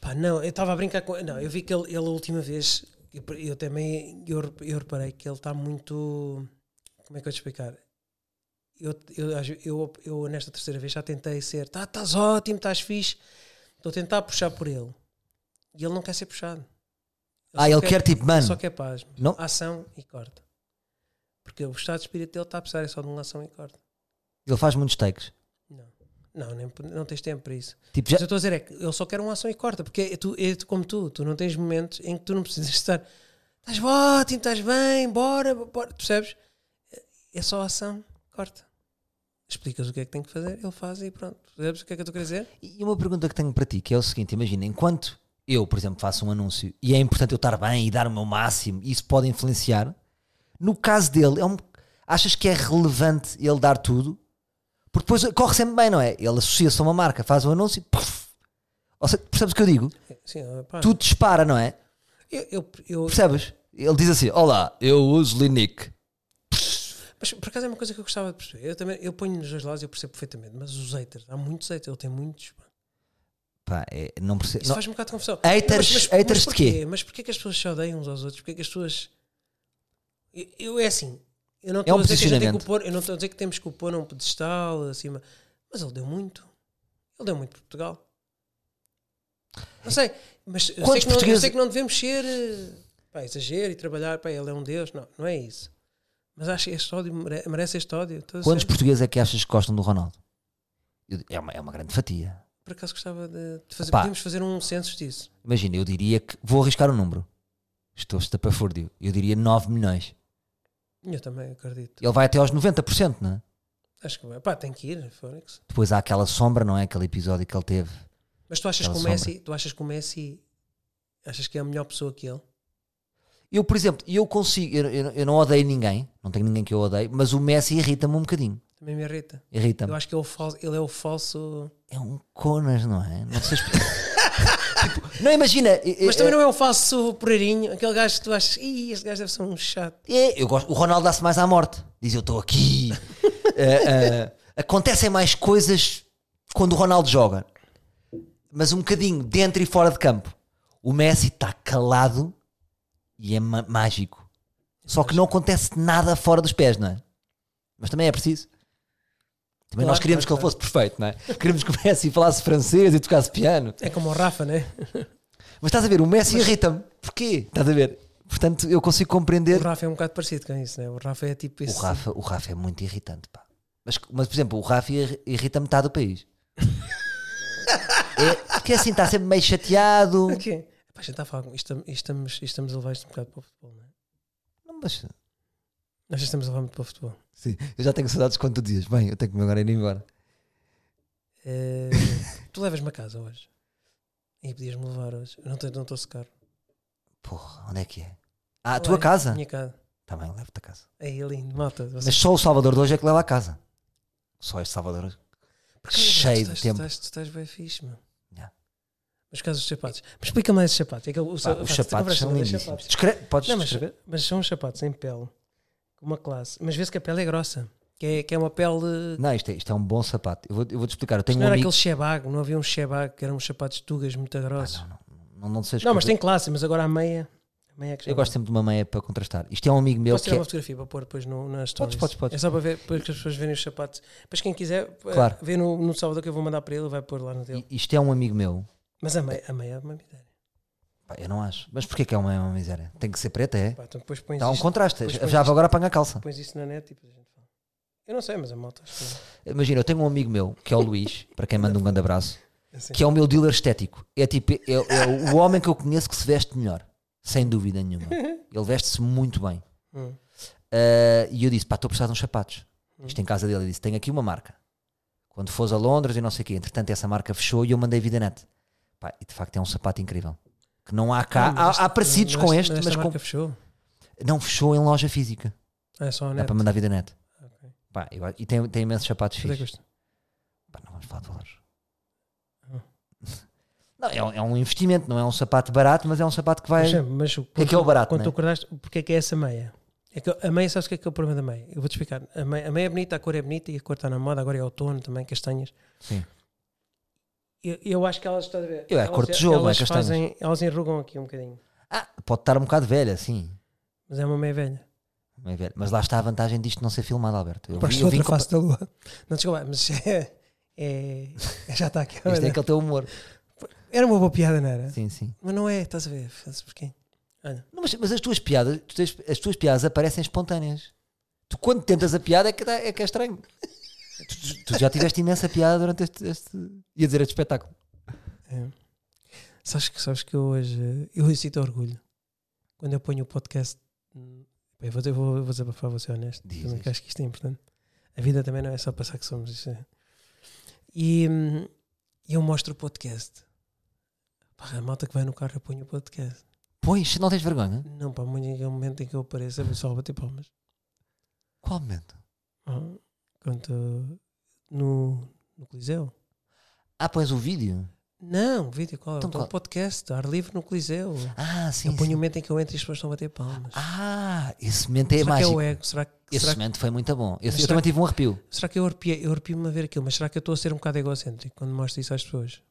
Pá, não, eu estava a brincar com Não, eu vi que ele, ele a última vez, eu, eu também eu, eu reparei que ele está muito. Como é que eu te explicar? Eu, eu, eu, eu, nesta terceira vez já tentei ser, tá, estás ótimo, estás fixe. Estou a tentar puxar por ele. E ele não quer ser puxado. ah, só ele quer, tipo, ele mano. só quer paz. Não? Ação e corta. Porque o estado de espírito dele está a precisar é só de uma ação e corta. Ele faz muitos takes. Não. Não, nem, não tens tempo para isso. Tipo, Mas eu já, estou a dizer é que ele só quer uma ação e corta, porque é, tu, é tu como tu, tu não tens momentos em que tu não precisas estar estás ótimo, estás bem, bora, bora, percebes? É só ação, corta. Explicas o que é que tem que fazer, ele faz e pronto. Percebes o que é que eu estou a dizer? E uma pergunta que tenho para ti, que é o seguinte: imagina, enquanto eu, por exemplo, faço um anúncio e é importante eu estar bem e dar o meu máximo, e isso pode influenciar. No caso dele, é um- achas que é relevante ele dar tudo? Porque depois corre sempre bem, não é? Ele associa-se a uma marca, faz um anúncio, ou seja, percebes o que eu digo? Sim, pá, Tudo dispara, não é? eu, eu, eu- Percebes? Ele diz assim: Olá, eu uso Linic. Mas por acaso é uma coisa que eu gostava de perceber. Eu também eu ponho nos dois lados e eu percebo perfeitamente, mas os haters, há muitos haters, ele tem muitos. pá. É, não percebo. Isso faz-me um bocado de confusão. Haters- haters de porquê? quê? Mas porquê que as pessoas se odeiam uns aos outros? Porquê que as pessoas. Eu, eu- é assim. Eu não É um posicionamento. pôr, eu não estou a dizer que temos que o pôr num pedestal acima. Mas ele deu muito. Ele deu muito para Portugal. Não sei. Mas eu sei, não, eu sei que não devemos ser. eh, Pá, exagero e trabalhar. Pá, ele é um Deus. Não, não é isso. Mas acho que este ódio mere- merece este ódio. Quantos portugueses é que achas que gostam do Ronaldo? É uma, é uma grande fatia. Por acaso gostava de, de fazer. Podíamos fazer um censo disso. Imagina, eu diria que. Vou arriscar um número. Estou estapafúrdio. Eu diria 9 milhões. Eu também acredito. Ele vai até aos 90%, não é? Acho que vai. Pá, tem que ir. Depois há aquela sombra, não é? Aquele episódio que ele teve. Mas tu achas que o sombra. Messi, tu achas que o Messi achas que é a melhor pessoa que ele? Eu, por exemplo, eu consigo. Eu, eu- eu não odeio ninguém. Não tenho ninguém que eu odeie. Mas o Messi irrita-me um bocadinho. Também me irrita. Irrita-me. Eu acho que é o falso, ele é o falso. É um conas, não é? Não sei. Tipo, não imagina. Mas também não é o falso porreirinho, aquele gajo que tu achas, Ih, este gajo deve ser um chato. É, eu gosto, o Ronaldo dá-se mais à morte. Diz eu estou aqui. Eh, eh, acontecem mais coisas quando o Ronaldo joga. Mas um bocadinho dentro e fora de campo. O Messi está calado e é mágico. Só que não acontece nada fora dos pés, não é? Mas também é preciso. Também Claro, nós queríamos claro, que ele fosse perfeito, não é? Queríamos que o Messi falasse francês e tocasse piano. É como o Rafa, né? Mas estás a ver, o Messi irrita-me. Porquê? Estás a ver? Portanto, eu consigo O compreender. Rafa é um bocado parecido com isso, né? O Rafa é tipo O esse. Rafa, o Rafa é muito irritante, pá. Mas, mas por exemplo, o Rafa ir- irrita metade do país. é, porque assim está sempre meio chateado. O? Pá, a gente está a falar isto, estamos, estamos a levar isto um bocado para o futebol, não é? Não, mas, Nós já estamos a levar muito para o futebol. sim, eu já tenho saudades quando tu dizes, bem, eu tenho que me agora ir embora. Eh, tu levas-me a casa hoje. E podias-me levar hoje. Eu não estou não secar. Porra, onde é que é? Ah, a tua Ué, casa? Minha casa. Também levo-te a casa. Aí, lindo, malta. Mas só o Salvador de hoje é que leva a casa. Só este Salvador. Porque, cheio tu de estás, tempo. Tu estás, tu estás bem fixe, mano. Mas caso dos sapatos. Mas explica-me esses sapatos. É que o, Pá, os sapatos são conversas lindíssimos. dos sapatos. Descre- Podes Não, mas, descrever? mas são os sapatos em pele. Uma classe. Mas vê-se que a pele é grossa. Que é, que é uma pele. Não, isto é, isto é um bom sapato. Eu vou- eu vou-te explicar. Eu tenho não um era amigo. aquele shebag, não havia um shebag que eram uns sapatos de tugas muito Ah, grossos. não, não, não, não sei não, mas tem classe, mas agora a meia. A meia é que Eu gosto sempre de uma meia para contrastar. Isto é um amigo meu Posso que tirar é. uma fotografia para pôr depois no, nas stories? podes, podes. É só para ver, para que as pessoas verem os sapatos. Depois quem quiser, eh, Claro. vê no, no Salvador que eu vou mandar para ele, vai pôr lá no dele. Isto é um amigo meu. Mas a meia, a meia é uma miséria. Pá, eu não acho. Mas porquê que é uma, uma miséria? Tem que ser preta, é? Pá, então depois pões, Dá um isto, contraste. depois Já vou agora apanhar a calça. pões isso na net e depois a gente fala. Eu não sei, mas a malta acho que Imagina, eu tenho um amigo meu, que é o Luís, para quem manda um grande abraço, é assim. que é o meu dealer estético. É tipo, é, é o homem que eu conheço que se veste melhor. Sem dúvida nenhuma. Ele veste-se muito bem. Hum. Uh, e eu disse: pá, estou a precisar de uns sapatos. Isto em casa dele. Ele disse: tenho aqui uma marca. Quando fores a Londres e não sei o quê. Entretanto, essa marca fechou e eu mandei vida net. Pá, e de facto é um sapato incrível. Que não há cá. Não, mas há, este- há parecidos mas com este, esta mas com- marca fechou. não fechou em loja física. Ah, é só a Dá net. para mandar vida net. Ok. Pá, eu- e tem, tem imensos sapatos é fixos. Pá, não vamos falar de valores. Ah. Não, é, um- é um investimento, não é um sapato barato, mas é um sapato que vai. Mas, mas que é que é o barato, Quando né? tu acordaste, porque é que é essa meia? É que a meia, sabes o que é que é o problema da meia? Eu vou-te explicar. A meia, a meia é bonita, a cor é bonita e a cor está na moda, agora é outono também, castanhas. Sim. Eu, eu acho que elas, estás a ver? Eu, é elas, cor de tijolo, não é elas castanhas. fazem, elas enrugam aqui um bocadinho. Ah, pode estar um bocado velha, sim. Mas é uma meia velha. É velha. Mas lá está a vantagem disto não ser filmado, Alberto. Eu, vi, eu vim com- face da lua. Não, desculpa, mas é, é- já está aqui. Isto é aquele teu humor. Era uma boa piada, não era? Sim, sim. Mas não é, estás a ver? Faz porquê? Olha, Não, mas, mas as tuas piadas, as tuas piadas aparecem espontâneas. Tu quando tentas a piada é que, é, que é estranho. Tu, tu- já tiveste imensa piada durante este, este ia dizer este espetáculo. é. Sabes, que, sabes que eu hoje eu sinto orgulho quando eu ponho o podcast. hum, bem, vou, dizer- vou, vou desabafar, vou ser honesto. Diz, também acho que isto é importante. A vida também não é só passar que somos. É. E hum, eu mostro o podcast. Pá, a malta que vai no carro eu ponho o podcast. Pois, não tens vergonha? Não, pá, muito aquele momento em que eu apareço, é só bater palmas. Qual momento? Ah, Quando no, no Coliseu. Ah, pões o vídeo? Não, vídeo, qual? Então Então, qual? podcast, ar livre no Coliseu. Ah, sim. eu ponho sim. o momento em que eu entro e as pessoas estão a bater palmas. Ah, esse momento é será que é mágico. o ego? Será, que- Esse será, que- momento foi muito bom. Eu, eu também tive um arrepio. será que eu arrepiei- eu arrepio-me a ver aquilo? Mas será que eu estou a ser um bocado egocêntrico quando mostro isso às pessoas?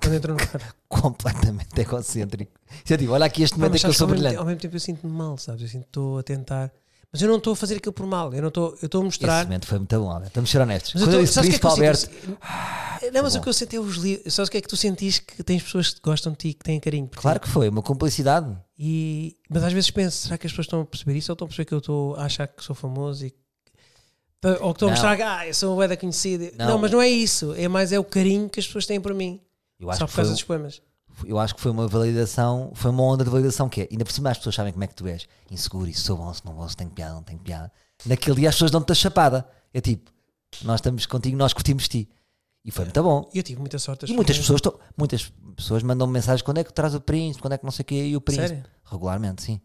Quando entro no carro. Completamente egocêntrico. Isso é tipo, olha aqui este momento em mas que eu sou ao, mesmo, brilhante. te- ao mesmo tempo eu sinto-me mal, sabes? Eu sinto que estou a tentar. Mas eu não estou a fazer aquilo por mal. Eu não estou, eu estou a Esse mostrar. momento foi muito bom, Alberto. Estamos a ser honestos. Mas eu Quando eu tô- disse o que é que eu Alberto, sinto? Não, mas bom. o que eu senti é os livros. Sabes o que é que tu sentiste que tens pessoas que gostam de ti, que têm carinho por ti? claro que foi, uma cumplicidade. E, mas às vezes penso, será que as pessoas estão a perceber isso ou estão a perceber que eu estou a achar que sou famoso e ou que estão a mostrar que ah, eu sou uma da conhecida. Não. Não. mas não é isso. É mais é o carinho que as pessoas têm por mim. Eu acho, Só por causa foi, dos poemas. Eu acho que foi uma validação, foi uma onda de validação que é. Ainda por cima as pessoas sabem como é que tu és. Inseguro, isso sou bom, se não vou, se tenho piada, não tenho piada. Naquele dia as pessoas dão-te a chapada. É tipo, nós estamos contigo, nós curtimos ti. E foi muito bom. E eu tive muita sorte. E muitas pessoas- to- muitas pessoas mandam mensagens quando é que traz o príncipe, quando é que não sei o quê, e o príncipe. Sério? Regularmente, sim.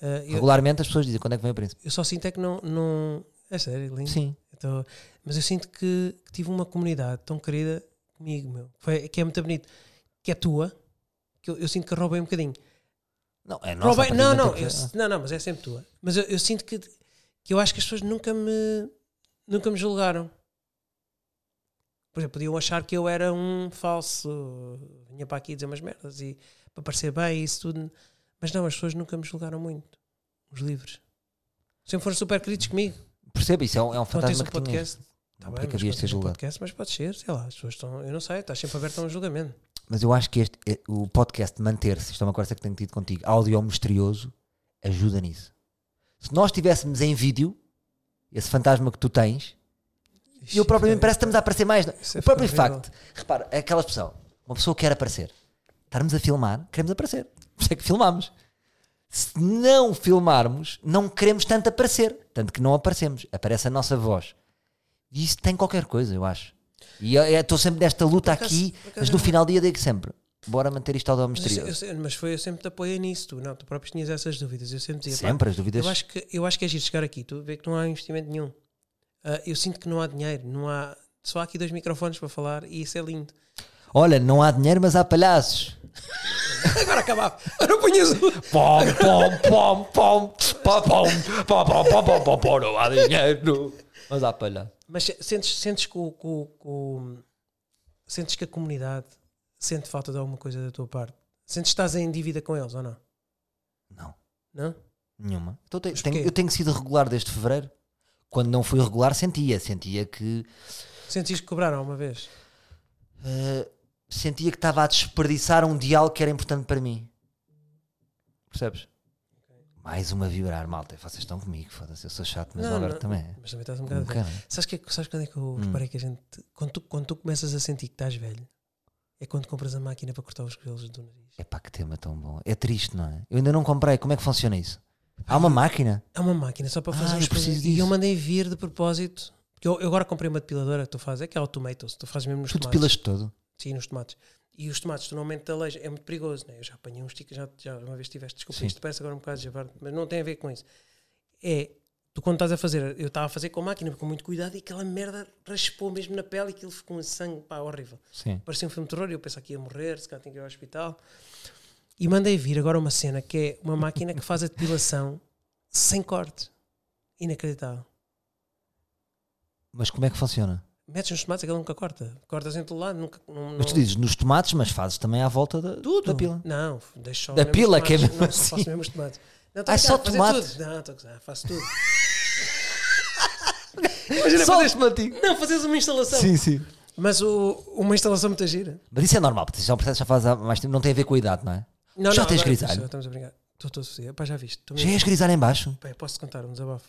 Eu, Regularmente as pessoas dizem quando é que vem o príncipe. eu só sinto é que não. não é sério, lindo. Sim. Então, mas eu sinto que, que tive uma comunidade tão querida comigo, meu. Foi, que é muito bonito. Que é tua. Que eu, eu sinto que roubei um bocadinho. Não, é nossa, Roubei- não, não, eu- não, não, mas é sempre tua. Mas eu, eu sinto que, que eu acho que as pessoas nunca me nunca me julgaram. Por exemplo, podiam achar que eu era um falso, vinha para aqui dizer umas merdas e para parecer bem e isso tudo. Mas não, as pessoas nunca me julgaram muito. Os livros. Sempre foram super queridos comigo. Percebo, isso é um, é um fantasma um que tinhas. podcast. Tá Não, bem, porque mas havias de ser julgado. podcast, mas pode ser, sei lá, as pessoas estão, eu não sei, estás sempre aberto a um julgamento. Mas eu acho que este, eh, o podcast manter-se, isto é uma conversa que tenho tido contigo, áudio misterioso, ajuda nisso. Se nós estivéssemos em vídeo, esse fantasma que tu tens, e eu propriamente parece que estamos a aparecer mais. Isso é O próprio facto, repara, é aquela expressão, uma pessoa quer aparecer, estarmos a filmar, queremos aparecer. Por isso é que filmamos. Se não filmarmos, não queremos tanto aparecer. Tanto que não aparecemos. Aparece a nossa voz. E isso tem qualquer coisa, eu acho. E eu eu estou sempre nesta luta acaso- aqui, mas eu no final do dia digo sempre: bora manter isto ao eu- misterioso. eu sei- mas foi, eu sempre te apoiei nisso, tu não, tu próprio tinhas essas dúvidas. Eu sempre dizia, pá, Sempre, as dúvidas. eu acho, que, eu acho que é giro chegar aqui, tu vê que não há investimento nenhum. Ah, eu sinto que não há dinheiro, não há, só há aqui dois microfones para falar e isso é lindo. Olha, não há dinheiro, mas há palhaços. Agora acabava, agora punhas o. Pom, pom, pom, pom, pom, pom, pom, pom, pom, pom, pom, não há dinheiro. Mas há palhaços. Mas se- sentes, sentes que o, que o- que o- sentes que a comunidade sente falta de alguma coisa da tua parte? Sentes que estás em dívida com eles ou não? Não, Não? nenhuma. Então, tenho- porquê? eu tenho sido regular desde fevereiro. Quando não fui regular, sentia. Sentia que. Sentes isto que cobraram uma vez? eh, sentia que estava a desperdiçar um diálogo que era importante para mim. Percebes? Mais uma vibrar, malta. Vocês estão comigo, foda-se. Eu sou chato, mas o Alberto também é. Mas também estás um Um bocado. velho. bocado. Sabes, que, sabes quando é que eu Hum. reparei que a gente. Quando tu, quando tu começas a sentir que estás velho, é quando compras a máquina para cortar os cabelos do nariz. Epá, que tema tão bom. É triste, não é? Eu ainda não comprei. Como é que funciona isso? Há uma máquina? É uma máquina só para fazer Ah, os preciso. E eu mandei vir de propósito. Porque eu, eu agora comprei uma depiladora que tu fazes, é que é o Tomatoes, tu fazes mesmo nos Tu tomates. depilas todo. Sim, nos tomates. E os tomates, tu não aumentas a leite, é muito perigoso, né? Eu já apanhei uns ticos, já, já uma vez tiveste, desculpa, Sim. isto parece agora um bocado de javar, mas não tem a ver com isso. É, tu quando estás a fazer, eu estava a fazer com a máquina, com muito cuidado, e aquela merda raspou mesmo na pele e aquilo ficou um sangue, pá, horrível. Sim. Parecia um filme de terror e eu pensava que ia morrer, se calhar tinha que ir ao hospital. E mandei vir agora uma cena que é uma máquina que faz a depilação sem corte. Inacreditável. Mas como é que funciona? Metes nos tomates, aquilo nunca corta. Cortas em todo lado, nunca. Não, Mas tu dizes nos tomates, mas fazes também à volta da, Tudo. da pila. Não, deixo só Da pila, que é tomates. mesmo não, só assim. faço mesmo os tomates. Não, tô Ah, a só tomate? tudo. Não, estou a gozar, faço tudo. Imagina Só fazeres, tomatinho. não, fazes uma instalação. Sim, sim. Mas o, uma instalação muito gira. Mas isso é normal, porque isso é um processo que já faz há mais tempo, não tem a ver com a idade, não é? Não, Já não, tens grisalho? Estamos a brincar. Estou todo fodido. Pá, já viste. Já és grisalho em baixo? Pá, posso-te contar um desabafo?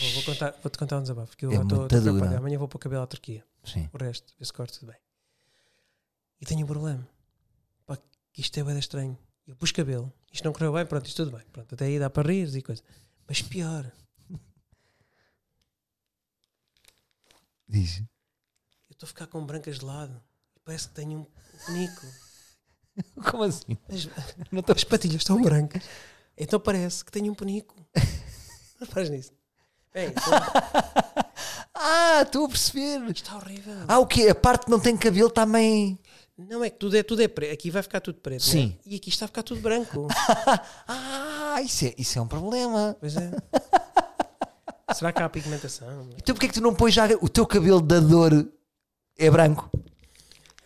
Vou, vou contar, vou-te contar um desabafo. Que eu É estou dura. Amanhã vou para o cabelo à Turquia. Sim. O resto, vê se corto tudo bem. E tenho um problema. Pá, que isto é bem estranho. Eu pus cabelo. Isto não correu bem, pronto, isto tudo bem. Pronto, até aí dá para rir e coisa. Mas pior, Diz. eu estou a ficar com brancas de lado. Parece que tenho um penico. Como assim? As, Não tô- as patilhas estão brancas. Então parece que tenho um penico. Não faz nisso. Bem, isto Ah, estou a perceber. está horrível. Ah, o quê? A parte que não tem cabelo também. Não é que tudo é, tudo é preto. Aqui vai ficar tudo preto. né? Sim. E aqui está a ficar tudo branco. Ah, isso é, isso é um problema. Pois é. Será que há pigmentação? Então porquê que tu não pões já o teu cabelo da dor é branco?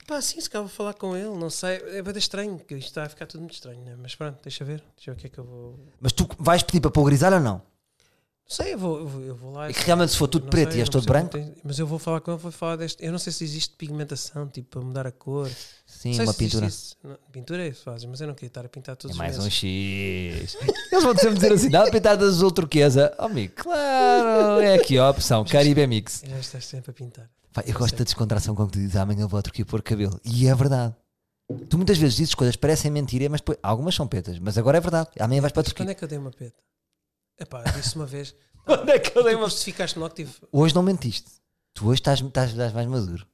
Pá, sim, se calhar vou falar com ele, não sei. É bem estranho, que isto está a ficar tudo muito estranho, né? Mas pronto, deixa ver. Deixa ver o que é que eu vou. Mas tu vais pedir para pôr grisalho ou não? Sei, eu vou, eu vou, eu vou lá. É que realmente se for tudo Não preto sei, e és não todo branco, tem- Mas eu vou falar com ele, vou falar deste. Eu não sei se existe pigmentação, tipo, para mudar a cor. sim, Não sei uma pintura. Não, pintura é fazes, mas eu não queria estar a pintar todos É mais um. X. Eles vão sempre dizer assim: nada pintar de azul turquesa. Oh, amigo, claro, é aqui a opção. Caribe Mix. Já estás sempre a pintar. Pá, eu gosto da descontração com que tu dizes amanhã vou à Turquia pôr cabelo. E é verdade. Tu muitas vezes dizes coisas que parecem mentira, mas depois, algumas são petas. Mas agora é verdade. Amanhã vais para a Mas quando Turquia. é que eu dei uma peta? Epá, disse uma vez. Quando é que eu dei Tu uma. justificaste logo, tive. Hoje não mentiste. Tu hoje estás, estás, estás mais maduro.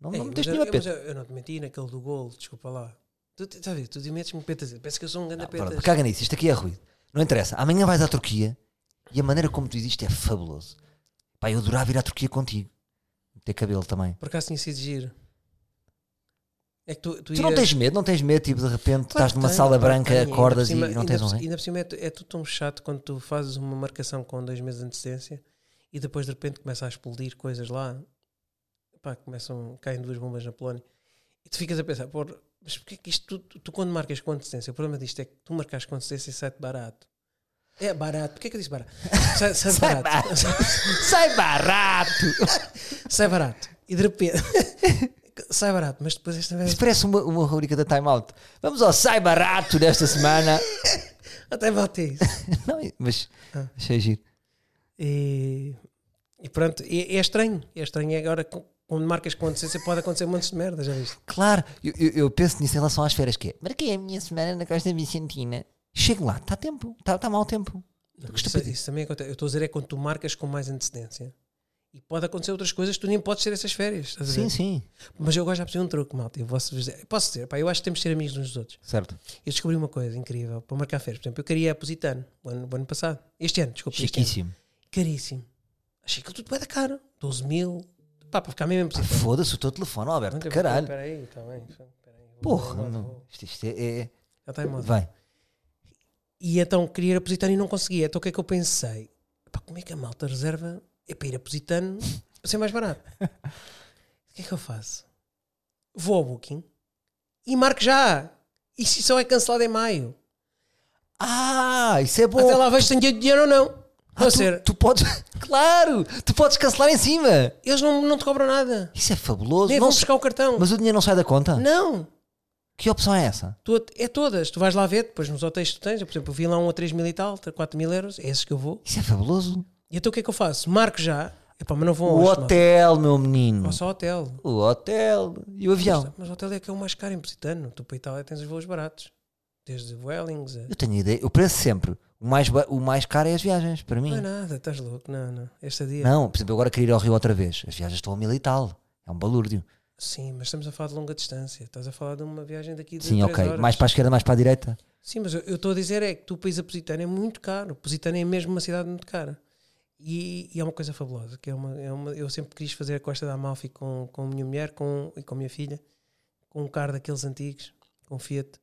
Não, Ei, não meteste eu, nenhuma peta. eu, eu não te menti naquele do golo, desculpa lá. Tu, tu, tá a ver, tu metes-me petas. Parece que eu sou um grande Não, peta. caga nisso. Isto aqui é ruído. Não interessa. Amanhã vais à Turquia e a maneira como tu dizes isto é fabuloso. Pá, eu adorava ir à Turquia contigo. Ter cabelo também. Por acaso tinha sido giro. É que tu, tu, Tu não ias- tens medo, não tens medo, tipo, de repente Claro estás numa tenho, sala branca, tenho. Acordas cima- e não tens um rei. Ainda por cima é, é tudo tão chato quando tu fazes uma marcação com dois meses de antecedência e depois de repente começa a explodir coisas lá. Pá, começam, caem duas bombas na Polónia. E tu ficas a pensar, pô, mas porquê que isto, tu, tu quando marcas com antecedência, o problema disto é que tu marcas com antecedência e sai-te barato. É barato, porquê que eu disse barato? Sai, sai Sai barato. Sai barato! sai barato. E de repente, sai barato, mas depois esta vez Isso parece uma, uma rubrica da Time Out. Vamos ao Sai Barato desta semana. até bate isso. Não, mas Ah. achei giro. E, e pronto, e- é estranho. É estranho agora com, com marcas com antecedência pode acontecer montes de merda, já viste? Claro, eu, eu- eu penso nisso em relação às férias, que é, marquei a minha semana na Costa Vicentina. Chego lá, está tempo, está tá mau tempo. Não, isso, isso também acontece. Eu estou a dizer é quando tu marcas com mais antecedência. E pode acontecer outras coisas tu nem podes ter essas férias. Sim, sim, Mas eu agora já percebi um truque, malta. Eu posso dizer, posso dizer, pá, eu acho que temos de ser amigos uns dos outros. certo. Eu descobri uma coisa incrível para marcar férias. Por exemplo, eu queria a Positano o ano, o ano passado. Este ano, desculpa. Este ano. Chiquíssimo. Caríssimo. Achei que tudo vai da caro. 12 mil. Pá, para ficar mesmo em Positano. Foda-se o teu telefone, Alberto, Não, caralho. Espera aí, está bem. Porra, vou- não. vou- Isto, isto é, é- Já está em moda. Vai. E então queria ir a Positano e não conseguia. Então o que é que eu pensei? Pá, como é que a malta reserva é para ir a Positano para ser mais barato? o que é que eu faço? Vou ao Booking e marco já. E se só é cancelado em maio? Ah, isso é bom. Até lá vejo se tenho dinheiro ou não. Ah, Ou tu, seja, tu podes, claro, tu podes cancelar em cima. eles não, não te cobram nada. Isso é fabuloso. Nem vão buscar o cartão. Mas o dinheiro não sai da conta? Não. Que opção é essa? Tu- é todas. Tu vais lá ver, depois nos hotéis que tu tens. Por exemplo, vi lá um a 3 mil e tal, 4 mil euros. É esses que eu vou. Isso é fabuloso. E então o que é que eu faço? Marco já. Epá, mas não vou O hotel, meu menino. Vou só hotel. O hotel e o avião. Mas o hotel é que é o mais caro em Positano. Tu para Itália tens os voos baratos. Desde Wellings a... Eu tenho ideia. Eu preço sempre. O mais, o mais caro é as viagens, para mim. Não é nada, estás louco. Não, não. Este dia. Não, por exemplo, agora queria ir ao Rio outra vez. As viagens estão a mil e tal. É um balúrdio. Sim, mas estamos a falar de longa distância. Estás a falar de uma viagem daqui de Sim, ok. horas. Mais para a esquerda, mais para a direita. Sim, mas eu eu estou a dizer é que tu país a Positano é muito caro. Positano é mesmo uma cidade muito cara. E, e é uma coisa fabulosa. Que é uma, é uma, eu sempre quis fazer a Costa da Amalfi com, com a minha mulher com, e com a minha filha. Com um carro daqueles antigos. Com Fiat.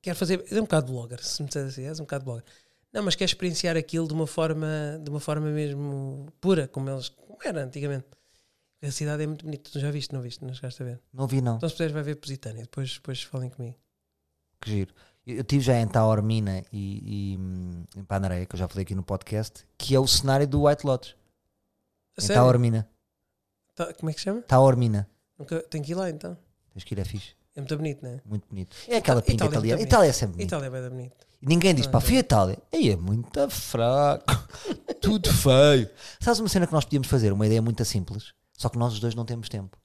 Quero fazer... É um bocado blogger, se me disser assim. És um bocado blogger. Não, mas quero experienciar aquilo de uma forma, de uma forma mesmo pura, como eles... Como era antigamente. A cidade é muito bonita. Tu já viste, não viste? Não chegaste a ver. Não vi, não. Então se puderes vai ver Positano e depois, depois falem comigo. Que giro. Eu tive já em Taormina e, e hum, em Panareia, que eu já falei aqui no podcast, que é o cenário do White Lotus. A Em sério? Taormina. Tá- como é que se chama? Taormina. Nunca, tenho que ir lá então. Tens que ir, é fixe. É muito bonito, não é? Muito bonito. É aquela Itália pinta é muito italiana. bonito. Itália é sempre bonito. Itália é bem bonito. E ninguém diz, pá, fui a Itália. Aí é muito fraco. Tudo feio. Sabes uma cena que nós podíamos fazer? Uma ideia muito simples. Só que nós os dois não temos tempo.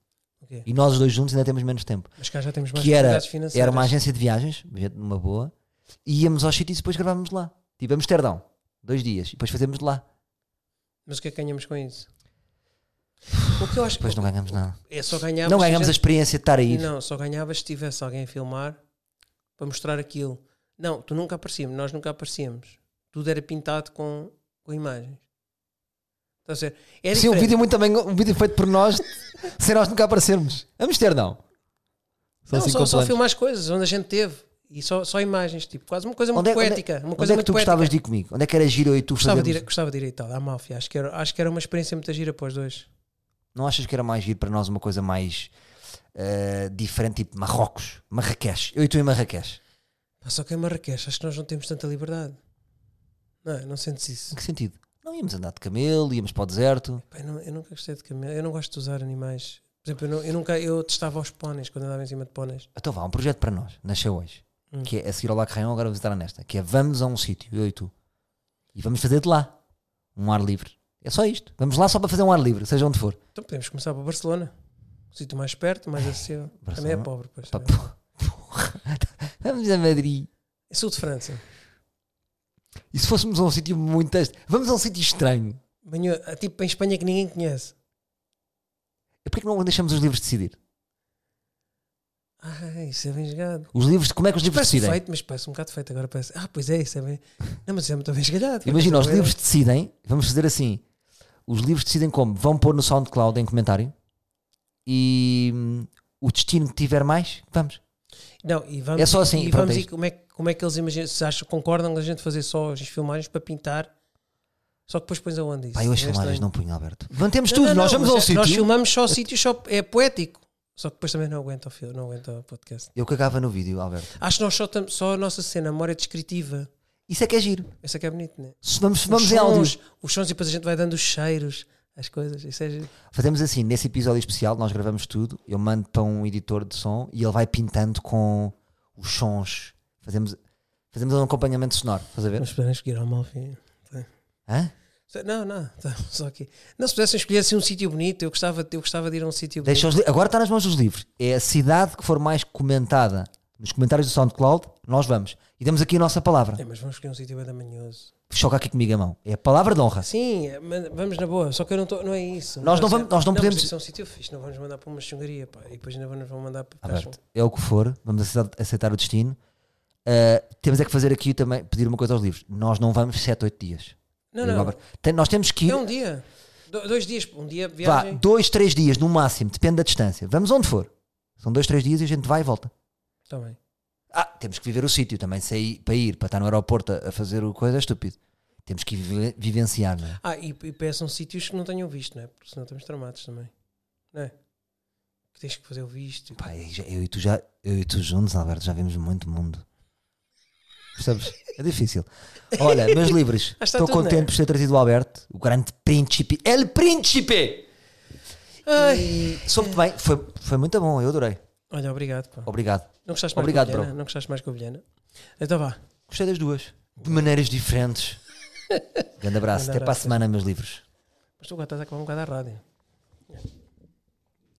O quê? E nós os dois juntos ainda temos menos tempo. Mas cá já temos mais Que era, financeiras. era uma agência de viagens, numa boa, e íamos aos sítios e depois gravávamos lá. Tipo, Amsterdão, dois dias, e depois fazemos de lá. Mas o que é que ganhamos com isso? O que eu acho Depois não ganhamos nada. é só ganhar. Não ganhamos a experiência de estar a ir. Não, só ganhavas se tivesse alguém a filmar para mostrar aquilo. Não, tu nunca aparecíamos, nós nunca aparecíamos. Tudo era pintado com, com imagens. Estás a ver? É Sim, um vídeo muito também, um vídeo feito por nós, sem nós nunca aparecermos. Amsterdão. São Não, cinco só, só planos. filmar as coisas onde a gente teve. E só, só imagens, tipo, quase uma coisa muito Onde é, onde é- poética. uma onde coisa é que muito tu poética. gostavas de ir comigo? Onde é que era giro eu e tu Gostava de, ir, gostava de ir a Itália, à Máfia. Acho que, era, acho que era uma experiência muito gira para os dois. Não achas que era mais giro para nós uma coisa mais eh, diferente, tipo Marrocos, Marrakech? Eu e tu em Marrakech. Só que em Marrakech, acho que nós não temos tanta liberdade. Não, é? não sentes isso? Em que sentido? Não íamos andar de camelo, íamos para o deserto. Eu, não- eu nunca gostei de camelo. Eu não gosto de usar animais. Por exemplo, eu, não- eu nunca eu testava os póneis quando andava em cima de póneis. Então vá, um projeto para nós, nasceu hoje. Hum. Que é a seguir ao Lac Rayon, agora visitar nesta. Que é vamos a um sítio, eu e tu. E vamos fazer de lá. Um ar livre. É só isto. Vamos lá só para fazer um ar livre, seja onde for. Então podemos começar para Barcelona. Um sítio mais perto, mais acessível. Também é pobre, pois. É. porra. Vamos a Madrid. É sul de França. E se fôssemos a um sítio muito. Vamos a um sítio estranho. Tipo em Espanha que ninguém conhece. E porquê que não deixamos os livros decidir? Ah, isso é bem jogado. Os livros, como é que os livros Parece decidem? feito, mas parece um bocado feito. Agora parece. Ah, pois é, isso é bem. Não, mas isso é muito bem esgalhado. Imagina, os livros decidem, vamos fazer assim: os livros decidem como? Vão pôr no SoundCloud em comentário e hum, o destino que tiver mais, vamos. Não, e vamos, É só assim, E vamos é e como é, que- como é que eles imaginam? Se acham, concordam a gente fazer só as filmagens para pintar? Só que depois pões aonde isso? Pá, eu as É filmagens não punho, Alberto. Mantemos Não, tudo, não, nós não, vamos mas ao é- Nós sítio. filmamos só sítios, só, é poético. Só que depois também não aguenta o filme, não aguenta o podcast. Eu cagava no vídeo, Alberto. Acho que nós só, só a nossa cena, a memória descritiva. Isso é que é giro. Essa é que é bonito, né? Se vamos, Os vamos em áudio. sons, Os sons e depois a gente vai dando os cheiros, as coisas. Isso é. Fazemos assim, nesse episódio especial, nós gravamos tudo, eu mando para um editor de som e ele vai pintando com os sons. Fazemos, fazemos um acompanhamento sonoro, estás a ver? Mas podem escolher ao Malfim. Hã? Não, não, tá, só aqui. Não, se pudessem escolher assim um sítio bonito, eu gostava, eu gostava de ir a um sítio bonito. Os Agora está nas mãos dos livros. É a cidade que for mais comentada nos comentários do SoundCloud, nós vamos. E damos aqui a nossa palavra. É, mas vamos escolher um sítio bem manhoso. Choca aqui comigo a mão. É a palavra de honra. Sim, mas vamos na boa, só que eu não, tô, não é isso. Nós não é- vamos- nós não podemos- mas isso é um sítio fixe, não vamos mandar para uma chungaria, pá, e depois ainda nos vão mandar para Alberto, é o que for, vamos aceitar, aceitar o destino. Uh, temos é que fazer aqui também, pedir uma coisa aos livros. Nós não vamos 7, 8 dias. Não, não, tem- nós temos que ir é um dia. Do- dois dias, um dia de vá, viagem. dois, três dias no máximo, depende da distância. Vamos onde for. São dois, três dias e a gente vai e volta. Tá bem. Ah, temos que viver o sítio também. Sair para ir, para estar no aeroporto a, fazer o coisa é estúpido. Temos que vive- vivenciar, não é? Ah, e, e peçam sítios que não tenham visto, não é? Porque senão estamos tramados também. Não é? Que tens que fazer o visto. Pá, eu, e tu já, eu e tu juntos, Alberto, já vimos muito mundo. Percebes? É difícil. Olha, meus livros, Ah, estou tudo, contente né? por ter trazido o Alberto, o grande príncipe. El príncipe! Ai. E soube bem, foi, foi muito bom, eu adorei. Olha, obrigado, pá. Obrigado. Não gostaste mais Obrigado, a bro. Não gostaste mais com a Vilhena? Então vá. Gostei das duas. De maneiras diferentes. Grande abraço. Grande Até para a abraço. semana, meus livros. Mas tu agora estás a acabar um bocado à rádio.